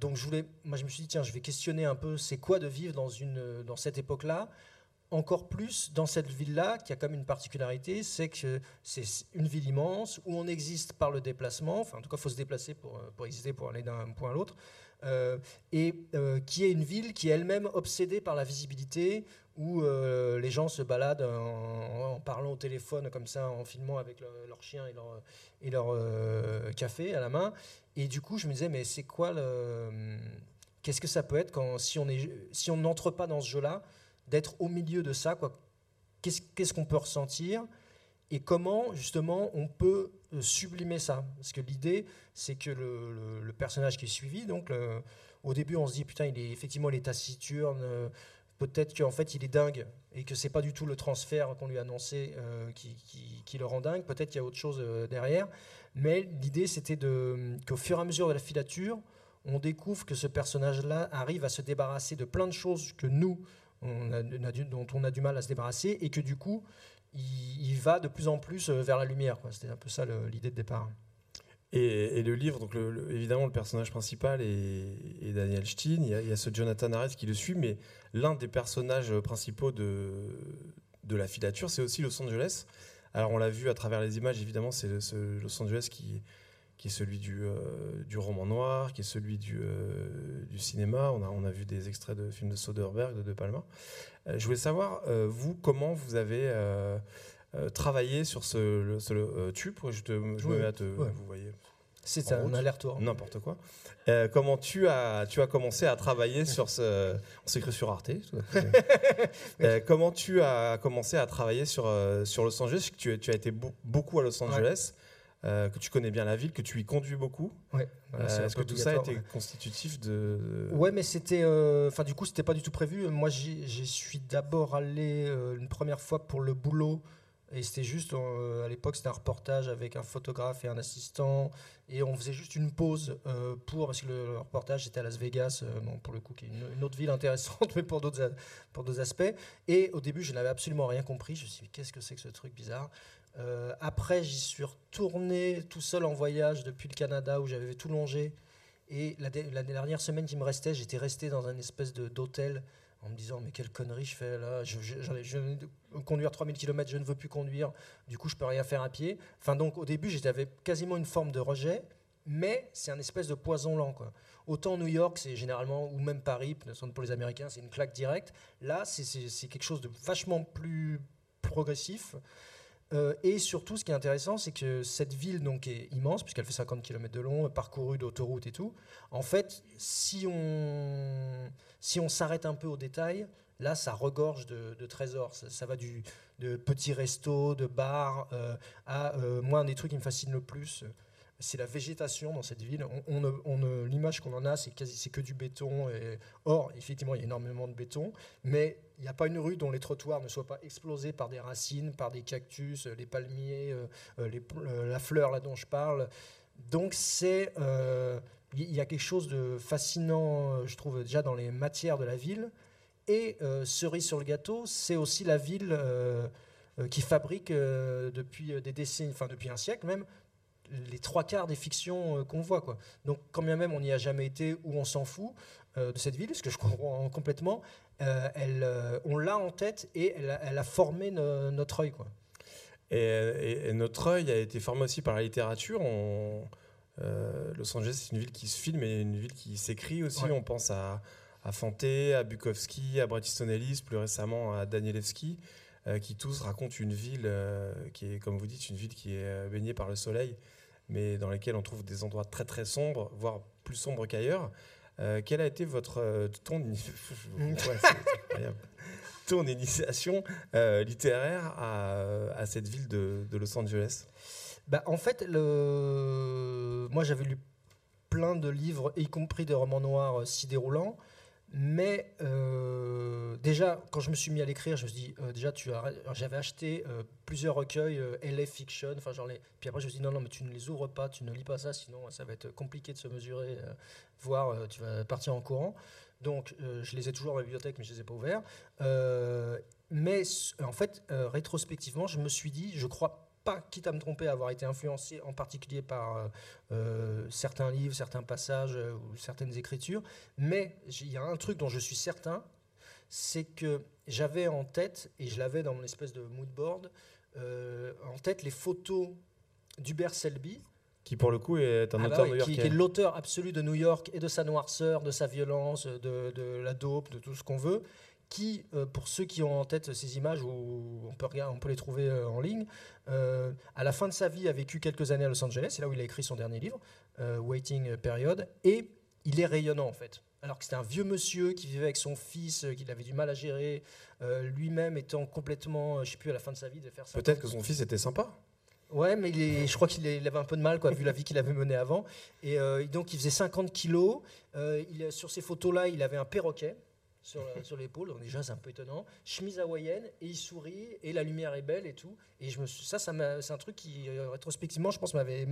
Donc je voulais, moi je me suis dit tiens, je vais questionner un peu, c'est quoi de vivre dans cette époque-là, encore plus dans cette ville-là qui a comme une particularité, c'est que c'est une ville immense où on existe par le déplacement. Enfin, en tout cas, il faut se déplacer pour euh, pour exister, pour aller d'un point à l'autre, euh, et euh, qui est une ville qui est elle-même obsédée par la visibilité, où les gens se baladent en, parlant au téléphone comme ça, en filmant avec le- leur chien et leur, et leur café à la main. Et du coup, je me disais, mais c'est quoi le. Qu'est-ce que ça peut être quand, si on n'entre pas dans ce jeu-là, d'être au milieu de ça, Qu'est-ce qu'on peut ressentir et comment justement on peut euh, sublimer ça? Parce que l'idée, c'est que le, personnage qui est suivi, donc au début, on se dit putain, il est effectivement il est taciturne. euh, Peut-être qu'en fait il est dingue et que c'est pas du tout le transfert qu'on lui a annoncé euh, qui, qui- le rend dingue. Peut-être qu'il y a autre chose derrière. Mais l'idée c'était qu'au fur et à mesure de la filature, on découvre que ce personnage-là arrive à se débarrasser de plein de choses que nous, on a- dont on a du mal à se débarrasser, et que du coup, il, va de plus en plus euh, vers la lumière. C'était un peu ça l'idée de départ. Et, le livre, donc évidemment, le personnage principal est, Daniel Steen. Il y, a, ce Jonathan Harris qui le suit, mais l'un des personnages principaux de, de la filature, c'est aussi Los Angeles. Alors, on l'a vu à travers les images, évidemment, c'est ce Los Angeles qui, qui est celui du, euh, du roman noir, qui est celui du, euh, du cinéma. On a, on a vu des extraits de films de Soderbergh, de De Palma. Euh, je voulais savoir, vous, comment vous avez travaillé sur ce, le, ce- le- tube Je, te, je me mets à te. ouais. Vous voyez C'est un aller-retour. n'importe quoi. Euh, comment tu as, tu as commencé à travailler sur ce. On cru sur Arte. Euh, comment tu as commencé à travailler sur, sur Los Angeles? Tu, tu as été beau- beaucoup à Los Angeles, euh, que tu connais bien la ville, que tu y conduis beaucoup. Ouais, Euh, Est-ce que tout ça était constitutif de. Ouais, mais c'était. euh, Enfin, du coup, c'était pas du tout prévu. Moi, j'y suis d'abord allé une première fois pour le boulot. Et c'était juste, à l'époque, c'était un reportage avec un photographe et un assistant. Et on faisait juste une pause euh, pour. Parce que le, le reportage était à Las Vegas, euh, bon, pour le coup, qui est une, une autre ville intéressante, mais pour d'autres pour d'autres aspects. Et au début, je n'avais absolument rien compris. Je me suis dit, qu'est-ce que c'est que ce truc bizarre? Euh, Après, j'y suis retourné tout seul en voyage depuis le Canada, où j'avais tout longé. Et la, dernière semaine qui me restait, j'étais resté dans un espèce d'hôtel en me disant mais quelle connerie je fais là, je, je, je venais de conduire 3000 km, je ne veux plus conduire, du coup je peux rien faire à pied. Enfin donc au début j'avais quasiment une forme de rejet mais c'est un espèce de poison lent. Autant New York, c'est généralement, ou même Paris, pour les Américains, c'est une claque directe. Là, c'est quelque chose de vachement plus progressif. Euh, et surtout, ce qui est intéressant, c'est que cette ville donc, est immense, puisqu'elle fait 50 km de long, parcourue d'autoroutes et tout. En fait, si on si on s'arrête un peu au détail, là, ça regorge de, trésors. Ça, va du, de petits restos, de bars, euh, à euh, moi, un des trucs qui me fascine le plus, c'est la végétation dans cette ville. On, on, L'image qu'on en a, c'est que du béton. Or, effectivement, il y a énormément de béton, mais il n'y a pas une rue dont les trottoirs ne soient pas explosés par des racines, par des cactus, les palmiers, euh, euh, euh, la fleur là dont je parle. Donc c'est il y a quelque chose de fascinant, je trouve déjà dans les matières de la ville. Et cerise sur le gâteau, c'est aussi la ville qui fabrique depuis des décennies, enfin depuis un siècle même, les trois quarts des fictions euh, qu'on voit. Donc, quand bien même on n'y a jamais été ou on s'en fout euh, de cette ville, ce que je comprends complètement, euh, elle, on l'a en tête et elle, a formé notre œil. Quoi. Et, notre œil a été formé aussi par la littérature. Los Angeles, c'est une ville qui se filme et une ville qui s'écrit aussi. On pense à, à Fanté, à Bukowski, à Bret Easton Ellis, plus récemment à Danielewski, qui tous racontent une ville qui est, comme vous dites, une ville qui est baignée par le soleil mais dans lesquels on trouve des endroits très très sombres, voire plus sombres qu'ailleurs. Euh, quelle a été votre euh, ton, ton initiation euh, littéraire à, à, cette ville de, de Los Angeles? Bah, En fait, le... moi j'avais lu plein de livres, y compris des romans noirs si déroulants. Mais euh, déjà, quand je me suis mis à l'écrire, je me suis dit, euh, déjà, tu j'avais acheté euh, plusieurs recueils LF Fiction, enfin genre les... Puis après, je me suis dit, non, non, mais tu ne les ouvres pas, tu ne lis pas ça, sinon ça va être compliqué de se mesurer, voire tu vas partir en courant. Donc, je les ai toujours dans la bibliothèque, mais je les ai pas ouverts. mais en fait, rétrospectivement, je me suis dit, je crois pas, quitte à me tromper, avoir été influencé en particulier par euh, euh, certains livres, certains passages euh, ou certaines écritures, mais il y a un truc dont je suis certain, c'est que j'avais en tête, et je l'avais dans mon espèce de mood board, en tête les photos d'Hubert Selby, qui pour le coup est un ah bah auteur Qui, est l'auteur absolu de New York et de sa noirceur, de sa violence, de, de la dope, de tout ce qu'on veut, qui, euh, pour ceux qui ont en tête ces images, où on peut, regarder, on peut les trouver euh, en ligne, euh, à la fin de sa vie a vécu quelques années à Los Angeles, c'est là où il a écrit son dernier livre, Waiting Period, et il est rayonnant en fait. Alors que c'était un vieux monsieur qui vivait avec son fils, qu'il avait du mal à gérer, lui-même étant complètement, je sais plus, à la fin de sa vie de faire ça. Peut-être que son fils était sympa. Ouais, mais il je crois qu'il avait un peu de mal, quoi, vu la vie qu'il avait menée avant. Et donc, il faisait 50 kilos. il, sur ces photos-là, il avait un perroquet sur, l'épaule. Donc déjà, c'est un peu étonnant. Chemise hawaïenne, et il sourit, et la lumière est belle et tout. Et je me, ça, ça c'est un truc qui, euh, rétrospectivement, je pense, m'avait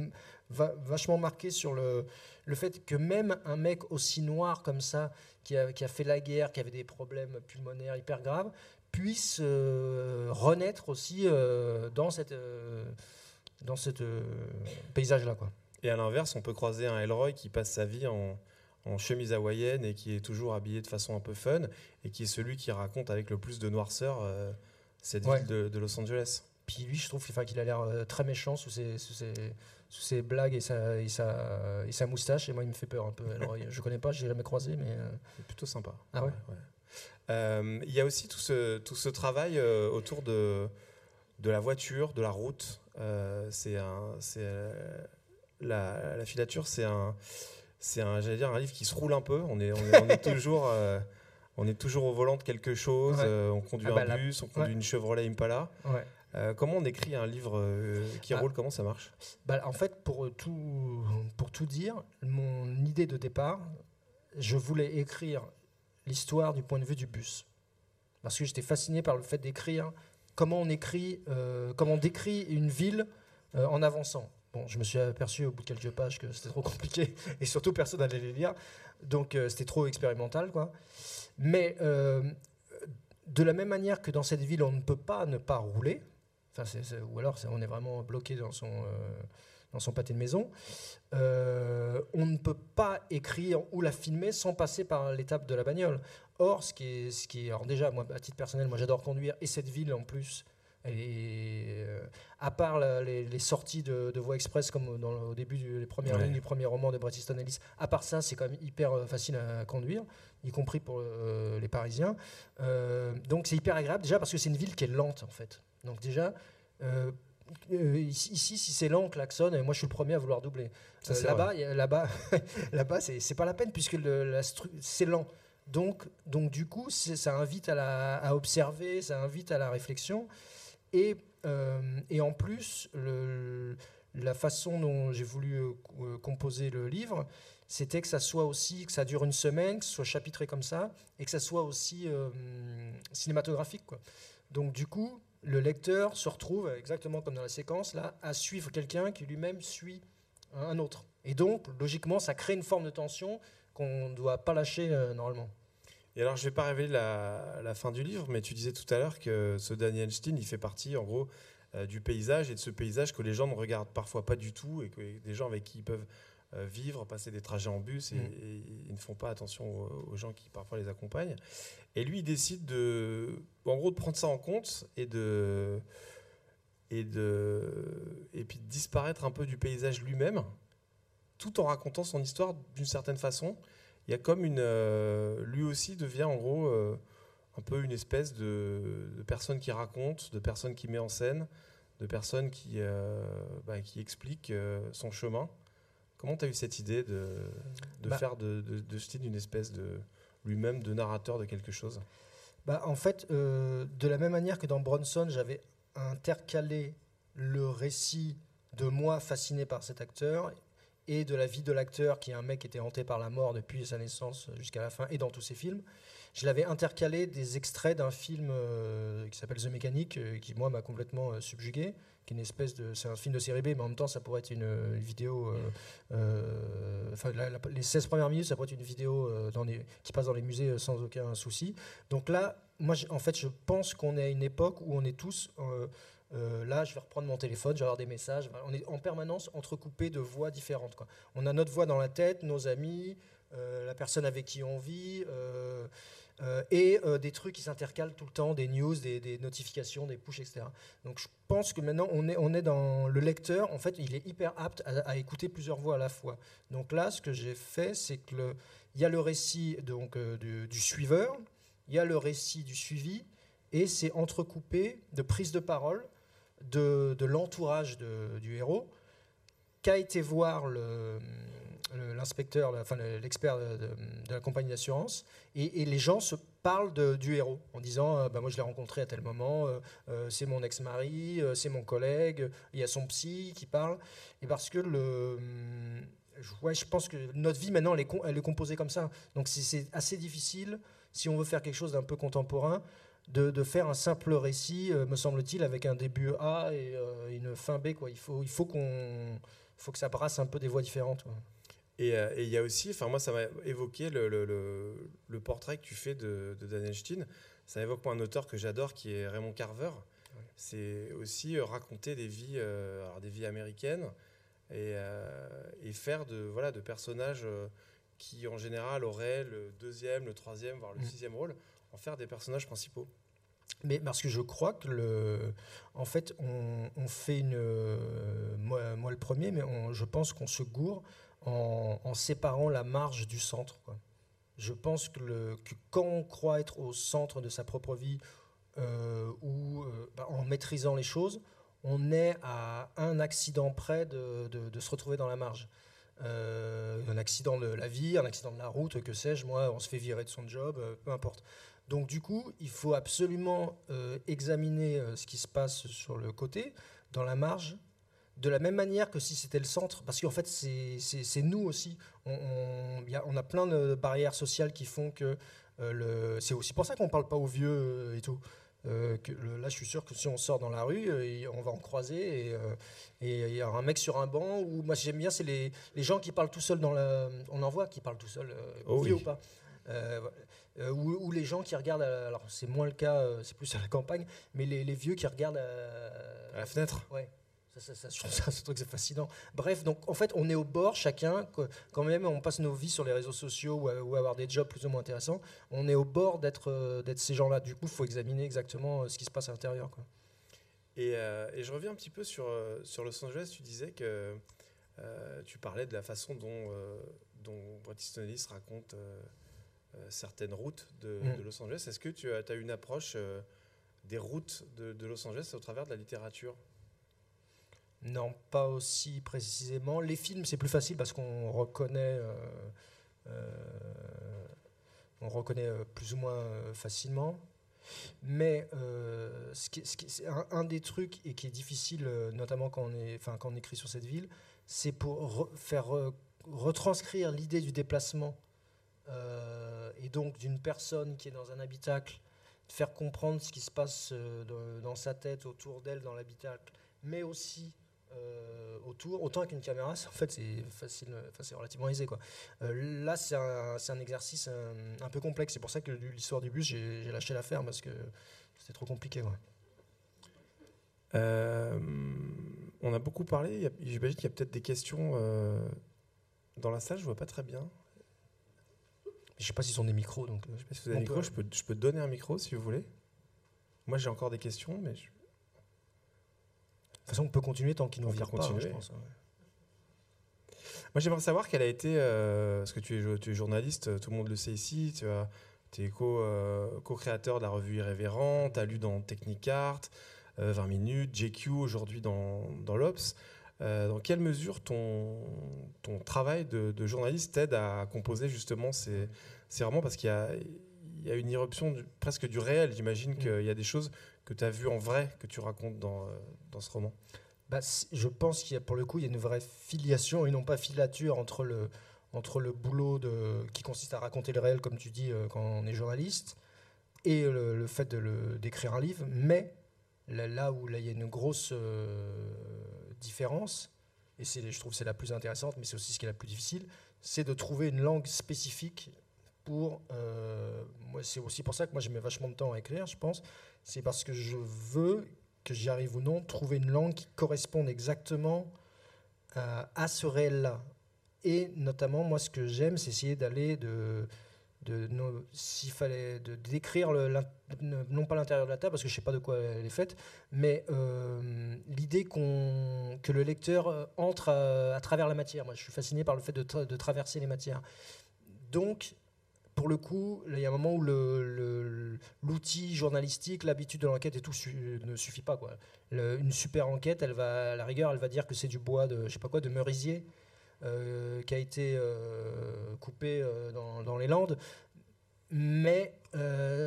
vachement marqué sur le, le fait que même un mec aussi noir comme ça, qui a, qui a fait la guerre, qui avait des problèmes pulmonaires hyper graves, puisse euh, renaître aussi euh, dans cette, dans cette paysage-là. Quoi. Et à l'inverse, on peut croiser un Elroy qui passe sa vie en en chemise hawaïenne et qui est toujours habillé de façon un peu fun et qui est celui qui raconte avec le plus de noirceur euh, cette ville de, Los Angeles. Puis lui, je trouve qu'il a l'air euh, très méchant sous ses, sous ses, blagues et sa, et, sa, et sa, moustache. Et moi, il me fait peur un peu. Alors, je connais pas, j'ai jamais croisé, mais. Euh, c'est plutôt sympa. Ah ouais, Il y a aussi tout ce, tout ce travail autour de, de la voiture, de la route. c'est la filature, c'est un c'est un, dire, un livre qui se roule un peu. On est, on est, toujours, euh, on est toujours au volant de quelque chose. Euh, on conduit ah un bah bus, on conduit une Chevrolet Impala. Euh, comment on écrit un livre qui bah roule Comment ça marche? bah, En fait, pour tout, pour tout dire, mon idée de départ, je voulais écrire l'histoire du point de vue du bus. Parce que j'étais fasciné par le fait d'écrire comment on écrit, comment on décrit une ville en avançant. Bon, je me suis aperçu au bout de quelques pages que c'était trop compliqué et surtout personne n'allait les lire. Donc euh, c'était trop expérimental. Quoi. Mais euh, de la même manière que dans cette ville, on ne peut pas ne pas rouler, ou alors on est vraiment bloqué dans son, euh, dans son pâté de maison, on ne peut pas écrire ou la filmer sans passer par l'étape de la bagnole. Or, ce qui est, ce qui est déjà, moi, à titre personnel, moi j'adore conduire et cette ville en plus Et euh, à part les, les sorties de, de Voie Express, comme dans, au début du, les premières Ouais. lignes du premier roman de Bret Easton Ellis, à part ça, c'est quand même hyper euh, facile à conduire, y compris pour euh, les Parisiens. Euh, donc c'est hyper agréable, déjà parce que c'est une ville qui est lente, en fait. Donc déjà, euh, ici, si c'est lent, on klaxonne, et moi je suis le premier à vouloir doubler. Là-bas, là-bas, là-bas, c'est pas la peine puisque c'est lent. Donc, donc du coup, ça invite à, la, à observer, ça invite à la réflexion. Et, euh, et en plus, la façon dont j'ai voulu euh, co- composer le livre, c'était que ça soit aussi, que ça dure une semaine, que ce soit chapitré comme ça, et que ça soit aussi euh, cinématographique. Donc du coup, le lecteur se retrouve, exactement comme dans la séquence, là, à suivre quelqu'un qui lui-même suit un autre. Et donc, logiquement, ça crée une forme de tension qu'on ne doit pas lâcher normalement. Et alors, je vais pas révéler la, la fin du livre, mais tu disais tout à l'heure que ce Daniel Stein, il fait partie, en gros, euh, du paysage et de ce paysage que les gens ne regardent parfois pas du tout et que des gens avec qui ils peuvent euh, vivre, passer des trajets en bus et, Mm. et ils ne font pas attention aux, aux gens qui parfois les accompagnent. Et lui, il décide de, en gros, de prendre ça en compte et de et de et puis de disparaître un peu du paysage lui-même, tout en racontant son histoire d'une certaine façon il y a comme une. euh, lui aussi devient en gros euh, un peu une espèce de, de personne qui raconte, de personne qui met en scène, de personne qui, euh, bah, qui explique son chemin. Comment tu as eu cette idée de, de Bah- faire de, de, de Stein une espèce de lui-même de narrateur de quelque chose? Bah, en fait, de la même manière que dans Bronson, j'avais intercalé le récit de moi fasciné par cet acteur et de la vie de l'acteur qui est un mec qui était hanté par la mort depuis sa naissance jusqu'à la fin et dans tous ses films. Je l'avais intercalé des extraits d'un film euh, qui s'appelle The Mechanic, euh, qui moi m'a complètement euh, subjugué, qui est une espèce de, c'est un film de série B, mais en même temps ça pourrait être une, une vidéo, enfin les 16 premières minutes ça pourrait être une vidéo dans les- qui passe dans les musées sans aucun souci. Donc là, moi en fait je pense qu'on est à une époque où on est tous euh, là, je vais reprendre mon téléphone, je vais avoir des messages. On est en permanence entrecoupé de voix différentes. On a notre voix dans la tête, nos amis, euh, la personne avec qui on vit, euh, et des trucs qui s'intercalent tout le temps, des news, des, notifications, des push, etc. Donc je pense que maintenant, on est, on est dans le lecteur. En fait, il est hyper apte à, écouter plusieurs voix à la fois. Donc là, ce que j'ai fait, c'est que il y a le récit donc, du, du suiveur, il y a le récit du suivi, et c'est entrecoupé de prises de parole de, l'entourage du héros qu'a été voir l'inspecteur, enfin le- l'expert de, la compagnie d'assurance, et, les gens se parlent du héros en disant euh, bah, Moi je l'ai rencontré à tel moment, euh, euh, c'est mon ex-mari, euh, c'est mon collègue, il y a son psy qui parle. Et parce que le. je- Ouais, je pense que notre vie maintenant, elle est, elle est composée comme ça. Donc c'est assez difficile, si on veut faire quelque chose d'un peu contemporain, de, de faire un simple récit, euh, me semble-t-il, avec un début A et euh, une fin B. Quoi. Il faut, il faut qu'on, faut que ça brasse un peu des voix différentes. quoi. Et euh, et il y a aussi, enfin moi ça m'a évoqué le, le- le- le portrait que tu fais de, de Daniel Stein. Ça évoque moi un auteur que j'adore qui est Raymond Carver. C'est aussi raconter des vies, euh, alors des vies américaines et, euh, et faire de voilà de personnages qui en général auraient le deuxième, le troisième, voire le Mm. sixième rôle, faire des personnages principaux. Mais parce que je crois que le, en fait, on, fait une, euh, moi, le premier, mais je pense qu'on se gourre en, séparant la marge du centre. Je pense que, le, que quand on croit être au centre de sa propre vie euh, ou euh, bah, en maîtrisant les choses, on est à un accident près de, de- se retrouver dans la marge. Un accident de la vie, un accident de la route, que sais-je, moi, on se fait virer de son job, peu importe. Donc du coup, il faut absolument euh, examiner euh, ce qui se passe sur le côté, dans la marge, de la même manière que si c'était le centre, parce qu'en fait, c'est nous aussi. On, on, y a, on a plein de barrières sociales qui font que euh, c'est aussi pour ça qu'on parle pas aux vieux et tout. Euh, que le- là, je suis sûr que si on sort dans la rue, euh, on va en croiser et euh, il y a un mec sur un banc. Ou moi, j'aime bien, c'est les, les gens qui parlent tout seuls dans la. On en voit qui parlent tout seuls, Oh vieux oui. ou pas. Euh. Euh, ou, ou les gens qui regardent, à- alors c'est moins le cas, euh, c'est plus à la campagne, mais les, les vieux qui regardent à, À la fenêtre. Ouais, ça, ça, ça, je trouve ça, ce truc c'est fascinant. Bref, donc en fait, on est au bord chacun, quand même on passe nos vies sur les réseaux sociaux ou, à- ou avoir des jobs plus ou moins intéressants, on est au bord d'être euh, ces gens-là. Du coup, il faut examiner exactement euh, ce qui se passe à l'intérieur. Et, euh, et je reviens un petit peu sur, euh, sur Los Angeles. Tu disais que euh, tu parlais de la façon dont, euh, dont Bret Easton Ellis raconte euh, euh, certaines routes de, Mm. de Los Angeles. Est-ce que tu as, as une approche euh, des routes de, de Los Angeles au travers de la littérature? Non, pas aussi précisément. Les films, c'est plus facile parce qu'on reconnaît, euh, euh, on reconnaît euh, plus ou moins euh, facilement. Mais euh, ce qui, ce qui- c'est un, un des trucs et qui est difficile, euh, notamment quand on, est, enfin, quand on écrit sur cette ville, c'est pour re- faire euh, retranscrire l'idée du déplacement euh, et donc d'une personne qui est dans un habitacle, faire comprendre ce qui se passe euh, dans- sa tête, autour d'elle, dans l'habitacle, mais aussi euh, autour. Autant qu'une caméra, en fait, c'est facile, enfin, c'est relativement aisé. Quoi. Là, c'est un, exercice un, peu complexe. C'est pour ça que l'histoire du bus, j'ai lâché l'affaire parce que c'était trop compliqué. on a beaucoup parlé. J'imagine qu'il y a peut-être des questions dans la salle. Je vois pas très bien. Je sais pas s'ils sont des micros, donc. euh, Je sais pas si vous avez un micro. peut- Je peux, je peux te donner un micro si vous voulez. Moi, j'ai encore des questions, mais je- De toute façon, on peut continuer tant qu'ils nous virent pas, hein, je pense. ouais. moi, j'aimerais savoir quelle a été, euh, parce que tu es, jo- tu es journaliste, euh, tout le monde le sait ici. Tu es co, euh, co-créateur de la revue Irrévérent. Tu as lu dans Technicart, euh, 20 minutes, JQ aujourd'hui dans, dans l'Obs. Euh, dans quelle mesure ton, ton travail de, de journaliste t'aide à composer justement ces, ces romans? Parce qu'il y a, il y a une irruption du- presque du réel. J'imagine Mm. qu'il y a des choses que tu as vues en vrai que tu racontes dans, euh, dans ce roman. Bah, je pense qu'il y a pour le coup il y a une vraie filiation et non pas filature entre le entre le boulot de, qui consiste à raconter le réel comme tu dis euh, quand on est journaliste et le, le fait de d'écrire un livre mais là, où là, il y a une grosse euh, différence et je trouve c'est la plus intéressante mais c'est aussi ce qui est la plus difficile c'est de trouver une langue spécifique pour euh, c'est aussi pour ça que moi je mets vachement de temps à écrire je pense c'est parce que je veux que j'y arrive ou non, trouver une langue qui corresponde exactement euh, à ce réel-là. Et notamment, moi, ce que j'aime, c'est essayer d'aller de, de s'il fallait de décrire ne- non pas l'intérieur de la table parce que je sais pas de quoi elle est faite, mais euh, l'idée qu'on que le lecteur euh, entre à, travers la matière. Moi, je suis fasciné par le fait de, de traverser les matières. Donc, pour le coup, il y a un moment où l'outil journalistique, l'habitude de l'enquête et tout ne suffit pas. Quoi. Une super enquête, elle va, à la rigueur, elle va dire que c'est du bois de, je sais pas quoi, de merisier euh, qui a été euh, coupé euh, dans, les Landes. Mais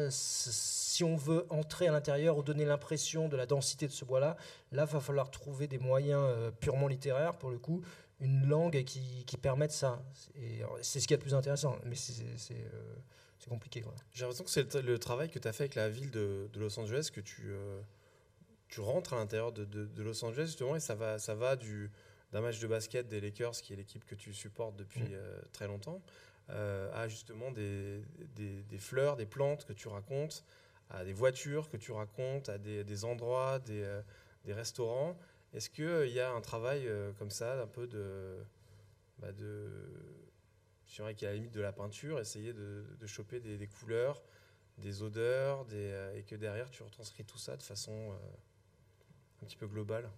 si on veut entrer à l'intérieur ou donner l'impression de la densité de ce bois-là, là, il va falloir trouver des moyens purement littéraires, pour le coup, une langue qui, permette ça. C'est ce qui est le plus intéressant, mais c'est compliqué. J'ai l'impression que c'est le, travail que tu as fait avec la ville de, Los Angeles, que tu, rentres à l'intérieur de, de- de Los Angeles justement, et ça va, ça va du, d'un match de basket des Lakers, qui est l'équipe que tu supportes depuis Mm. euh, très longtemps, euh, à justement des, des, des fleurs, des plantes que tu racontes, à des voitures que tu racontes, à des, des endroits, des, euh, des restaurants. Est-ce qu'il y a un travail euh, comme ça, un peu de... Bah de je dirais y a la limite de la peinture, essayer de, de choper des, couleurs, des odeurs, euh, et que derrière tu retranscris tout ça de façon euh, un petit peu globale?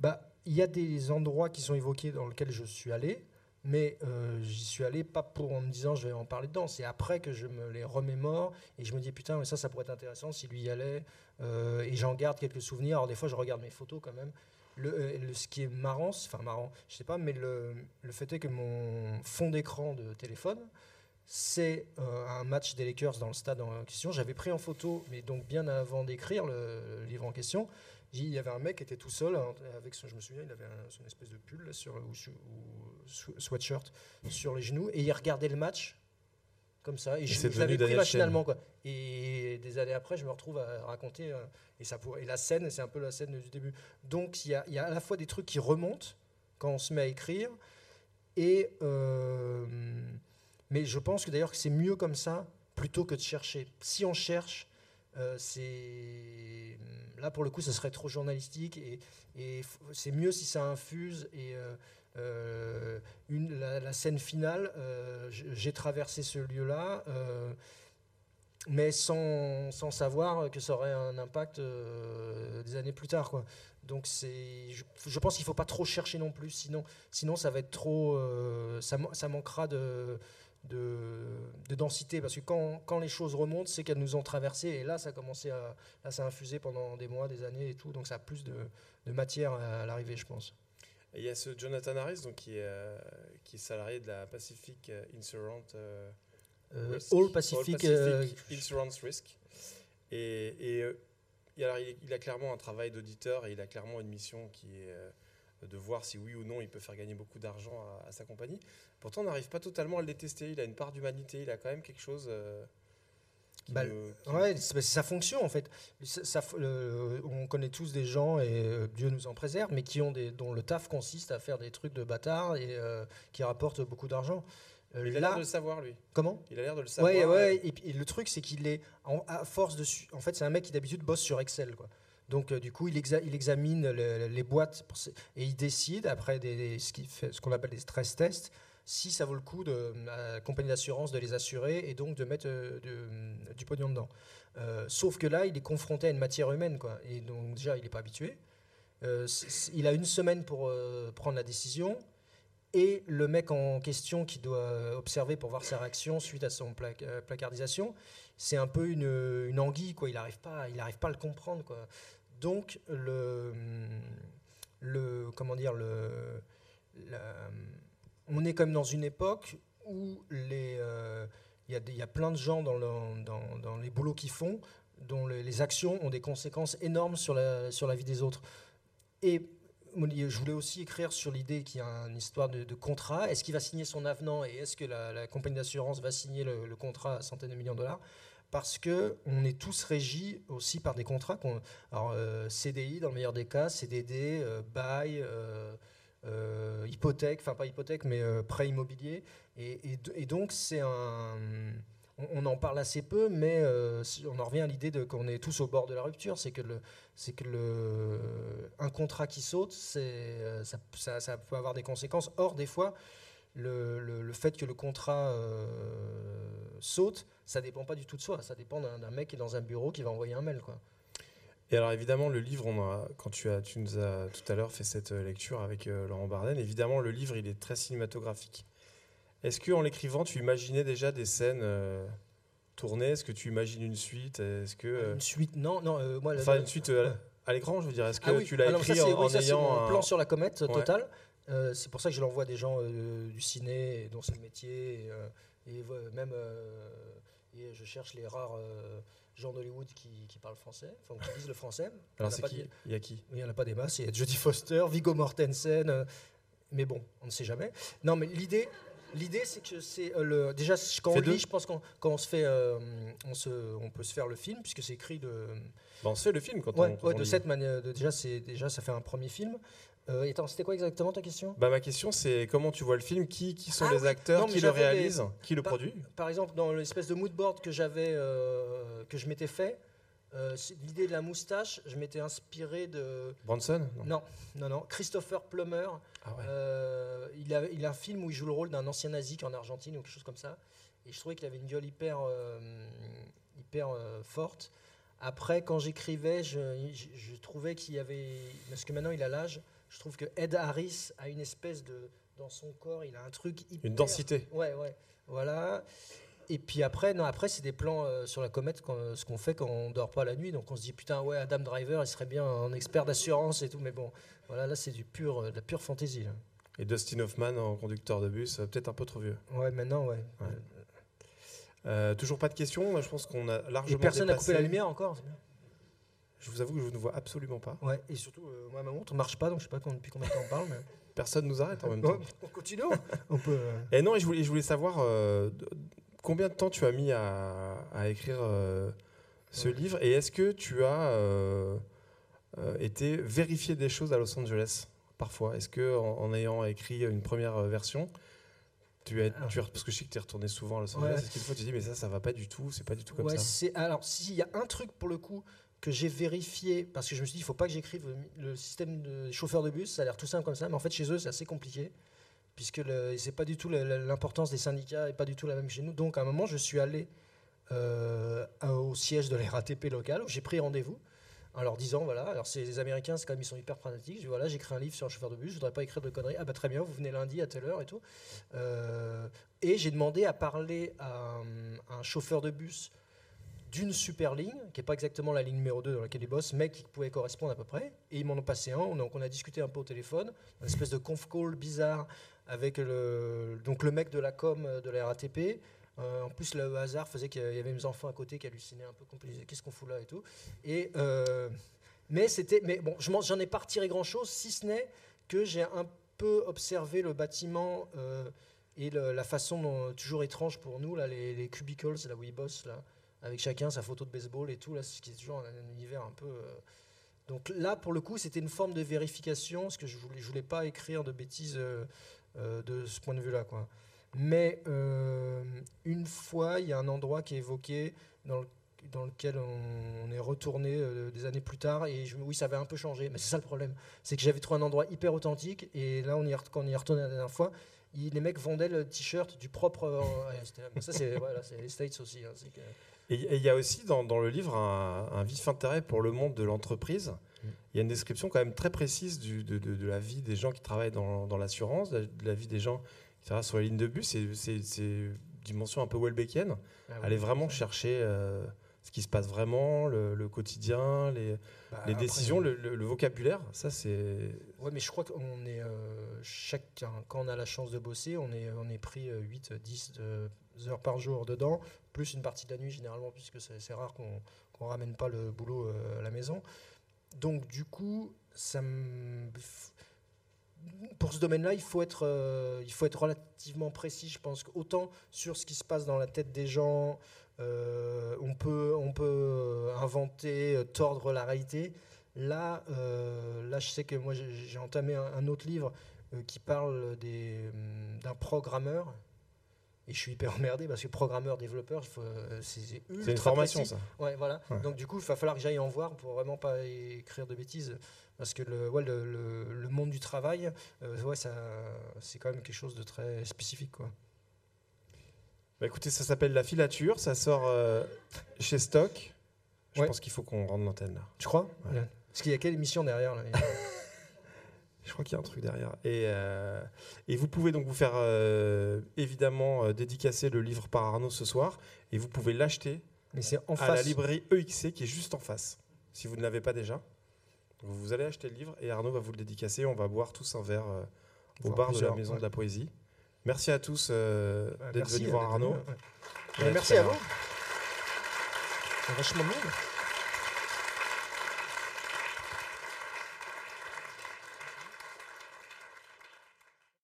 Bah, il y a des endroits qui sont évoqués dans lesquels je suis allé, mais euh, j'y suis allé pas pour en me disant je vais en parler dedans. C'est après que je me les remémore et je me dis putain, mais ça, ça pourrait être intéressant si lui y allait. Euh, et j'en garde quelques souvenirs. Alors des fois, je regarde mes photos quand même. Euh, ce qui est marrant, enfin marrant, je sais pas, mais le, fait est que mon fond d'écran de téléphone, c'est euh, un match des Lakers dans le stade en question. J'avais pris en photo, mais donc bien avant d'écrire le livre en question. Il y avait un mec qui était tout seul, hein, avec son, je me souviens, il avait un- son espèce de pull là, sur, ou, sweatshirt sur les genoux, et il regardait le match comme ça. Et, Et je, l'avais pris machinalement. Quoi. Et des années après, je me retrouve à raconter, euh, et, ça pour- et la scène, c'est un peu la scène du début. Donc il y a, il y a à la fois des trucs qui remontent quand on se met à écrire, et, euh, mais je pense que d'ailleurs que c'est mieux comme ça plutôt que de chercher. Si on cherche, euh, c'est là pour le coup, ça serait trop journalistique et, c'est mieux si ça infuse et euh, euh, la, scène finale. J'ai traversé ce lieu-là. mais sans, savoir que ça aurait un impact des années plus tard. Donc c'est, je, pense qu'il ne faut pas trop chercher non plus, sinon, ça va être trop, ça, manquera de, de, de, densité, parce que quand, quand les choses remontent, c'est qu'elles nous ont traversé, et là ça a commencé à, là ça a infusé pendant des mois, des années et tout, donc ça a plus de, de matière à, l'arrivée, je pense. Et il y a ce Jonathan Harris, donc qui est, euh, qui est salarié de la Pacific Insurance. Euh, All Pacific, euh, Insurance Risk. Et, et, euh, alors, il, a clairement un travail d'auditeur et il a clairement une mission qui est de voir si oui ou non il peut faire gagner beaucoup d'argent à, sa compagnie. Pourtant, on n'arrive pas totalement à le détester. Il a une part d'humanité, il a quand même quelque chose. Bah, ouais, c'est sa fonction en fait. Ça, on connaît tous des gens et Dieu nous en préserve, mais qui ont des, dont le taf consiste à faire des trucs de bâtard et qui rapportent beaucoup d'argent. Euh, il a l'air de le savoir, lui. Comment? Il a l'air de le savoir. Ouais, ouais. Et, le truc, c'est qu'il est, à force de. En fait, c'est un mec qui d'habitude bosse sur Excel, quoi. Donc, euh, du coup, il, examine les boîtes et il décide, après ce qu'on appelle des stress tests, si ça vaut le coup de la compagnie d'assurance de les assurer et donc de mettre euh, du pognon dedans. sauf que là, il est confronté à une matière humaine, quoi. Et donc, déjà, il n'est pas habitué. il a une semaine pour prendre la décision et le mec en question qui doit observer pour voir sa réaction suite à son euh, placardisation, c'est un peu une, anguille, quoi. Il n'arrive pas, pas à le comprendre, quoi. Donc le, le comment dire le, on est comme dans une époque où euh, il y, a plein de gens dans, le, les boulots qu'ils font dont les, actions ont des conséquences énormes sur la, sur la vie des autres. Et je voulais aussi écrire sur l'idée qu'il y a une histoire de, contrat. Est-ce qu'il va signer son avenant et est-ce que la, compagnie d'assurance va signer le, contrat à centaines de millions de dollars? Parce que on est tous régis aussi par des contrats. Euh, CDI dans le meilleur des cas, CDD, euh, bail. Euh, hypothèque, enfin pas hypothèque, mais prêt immobilier. Et, donc c'est un, on, en parle assez peu, mais on en revient à l'idée qu'on est tous au bord de la rupture. C'est que, c'est que un contrat qui saute, ça, peut avoir des conséquences. Or, des fois, le, fait que le contrat euh, saute, ça dépend pas du tout de soi. Ça dépend d'un, mec qui est dans un bureau qui va envoyer un mail. Quoi. Et alors évidemment, le livre, on quand tu, as, tu nous as tout à l'heure fait cette lecture avec Laurent Barden, évidemment, le livre, il est très cinématographique. Est-ce qu'en l'écrivant, tu imaginais déjà des scènes euh, tournées? Est-ce que tu imagines une suite? Est-ce que euh, une suite Non, non. Euh, moi, enfin, une suite à l'écran, je veux dire. Est-ce que ah tu l'as ah écrit en, ayant un plan sur la comète total C'est pour ça que je l'envoie à des gens du ciné dont c'est le métier et, même et je cherche les rares gens d'Hollywood qui, parlent français, enfin qui disent le français. Alors c'est qui Il y a qui Il n'y en a pas des masses. Il y a Jodie Foster, Viggo Mortensen. mais bon, on ne sait jamais. Non, mais l'idée, L'idée, c'est que c'est euh, le. Déjà, quand on lit, je pense qu'on quand on se fait, euh, on se, on peut se faire le film puisque c'est écrit de. on se fait le film quand on. Ouais, de cette manière. déjà, c'est déjà, ça fait un premier film. Euh, attends, c'était quoi exactement ta question? Bah, ma question, c'est comment tu vois le film? Qui, qui sont ah les acteurs Qui le réalisent? Qui le produit? Par exemple, dans l'espèce de mood board que j'avais, que je m'étais fait. L'idée de la moustache, je m'étais inspiré de. Branson? Non. non, non, Christopher Plummer, ah euh, il, a, il a un film où il joue le rôle d'un ancien nazi en Argentine ou quelque chose comme ça. Et je trouvais qu'il avait une gueule hyper, euh, hyper euh, forte. Après, quand j'écrivais, je, je, trouvais qu'il y avait. Parce que maintenant il a l'âge, je trouve que Ed Harris a une espèce de. Dans son corps, il a un truc hyper. Une densité. Ouais, ouais. Voilà. Et puis après, non, après c'est des plans sur la comète, ce qu'on fait quand on dort pas la nuit. Donc on se dit putain ouais, Adam Driver, il serait bien un expert d'assurance et tout. Mais bon, voilà, là, c'est du pur, euh, de la pure fantaisie. Et Dustin Hoffman en conducteur de bus, euh, peut-être un peu trop vieux. Ouais, maintenant, ouais. Euh, toujours pas de questions. Je pense qu'on a largement. Et personne n'a coupé la lumière encore. Je vous avoue que je ne vois absolument pas. Ouais, et surtout, moi, ma montre ne marche pas, donc je sais pas depuis combien de temps on parle. Mais... Personne nous arrête en même temps. on continue. on peut. Et non, et je voulais, je voulais savoir combien de temps tu as mis à, à écrire ce livre, et est-ce que tu as euh, été vérifier des choses à Los Angeles parfois? Est-ce que en, ayant écrit une première euh, version, tu as, tu parce que je sais que tu es retourné souvent à Los Angeles, est-ce qu'une fois tu dis mais ça ça va pas du tout, c'est pas du tout comme ça? Alors s'il y a un truc pour le coup que j'ai vérifié parce que je me suis dit il faut pas que j'écrive le système de chauffeur de bus, ça a l'air tout simple comme ça, mais en fait chez eux c'est assez compliqué puisque c'est pas du tout l'importance des syndicats et pas du tout la même chez nous. Donc à un moment je suis allé euh, au siège de la RATP locale où j'ai pris rendez-vous en leur disant voilà, alors les Américains, c'est quand même ils sont hyper pragmatiques. Je dis voilà, j'écris un livre sur un chauffeur de bus, je voudrais pas écrire de conneries. Ah bah très bien, vous venez lundi à telle heure et tout. Euh, et j'ai demandé à parler à un, chauffeur de bus d'une super ligne, qui n'est pas exactement la ligne numéro 2 dans laquelle ils bossent, mais qui pouvait correspondre à peu près. Et ils m'en ont passé un, donc on a discuté un peu au téléphone, une espèce de conf call bizarre avec le, donc le mec de la com de la RATP, euh, en plus, le hasard faisait qu'il y avait mes enfants à côté qui hallucinaient un peu, qu'est-ce qu'on fout là et tout. Et, euh, mais c'était, mais bon, j'en ai pas retiré grand-chose, si ce n'est que j'ai un peu observé le bâtiment euh, et la façon toujours étrange pour nous, là, les, cubicles, là où ils bossent, là, avec chacun sa photo de baseball et tout, là, ce qui est toujours un, univers un peu... donc là, pour le coup, c'était une forme de vérification, parce que je voulais, voulais pas écrire de bêtises de ce point de vue-là, quoi. Mais euh, une fois, il y a un endroit qui est évoqué dans, lequel on, est retourné euh, des années plus tard et je, oui ça avait un peu changé mais c'est ça le problème c'est que j'avais trouvé un endroit hyper authentique et là quand on y est retourné la dernière fois les mecs vendaient le t-shirt du propre euh, ça c'est voilà, les States aussi hein, et il y a aussi dans, dans le livre un, vif intérêt pour le monde de l'entreprise mm. il y a une description quand même très précise du, de, de, la vie des gens qui travaillent dans, dans l'assurance, de, la vie des gens sur les lignes de bus, c'est dimension un peu Welbeckienne. Ah Aller vraiment chercher euh, ce qui se passe vraiment, le, quotidien, les, bah, les décisions, le, vocabulaire. Ça, c'est. Ouais, mais je crois qu'on est. Euh, chacun, quand on a la chance de bosser, on est, on est pris 8, euh, 10 heures par jour dedans, plus une partie de la nuit généralement, puisque c'est rare qu'on ne ramène pas le boulot à la maison. Donc, du coup, ça me pour ce domaine-là, il, faut être, euh, il faut être relativement précis, je pense. Autant sur ce qui se passe dans la tête des gens, euh, on, peut, on peut inventer, euh, tordre la réalité. Là, là je sais que moi, j'ai entamé un, autre livre qui parle d'un programmeur. Et je suis hyper emmerdé parce que programmeur, développeur, c'est une formation, ça. Ouais, voilà. Donc, du coup, il va falloir que j'aille en voir pour vraiment pas écrire de bêtises. Parce que le, ouais, le, le, monde du travail, euh, ouais, c'est quand même quelque chose de très spécifique. Quoi. Bah écoutez, ça s'appelle La Filature, ça sort euh, chez Stock. Je pense qu'il faut qu'on rende l'antenne là. Tu crois? Parce qu'il y a quelle émission derrière là? Je crois qu'il y a un truc derrière. Et, euh, et vous pouvez donc vous faire évidemment dédicacer le livre par Arnaud ce soir. Et vous pouvez l'acheter à la librairie EXC qui est juste en face, si vous ne l'avez pas déjà. Vous allez acheter le livre et Arnaud va vous le dédicacer. On va boire tous un verre euh, au bar de la Maison de la Poésie. Merci à tous euh, d'être venus voir Arnaud. merci à vous. Vachement bien.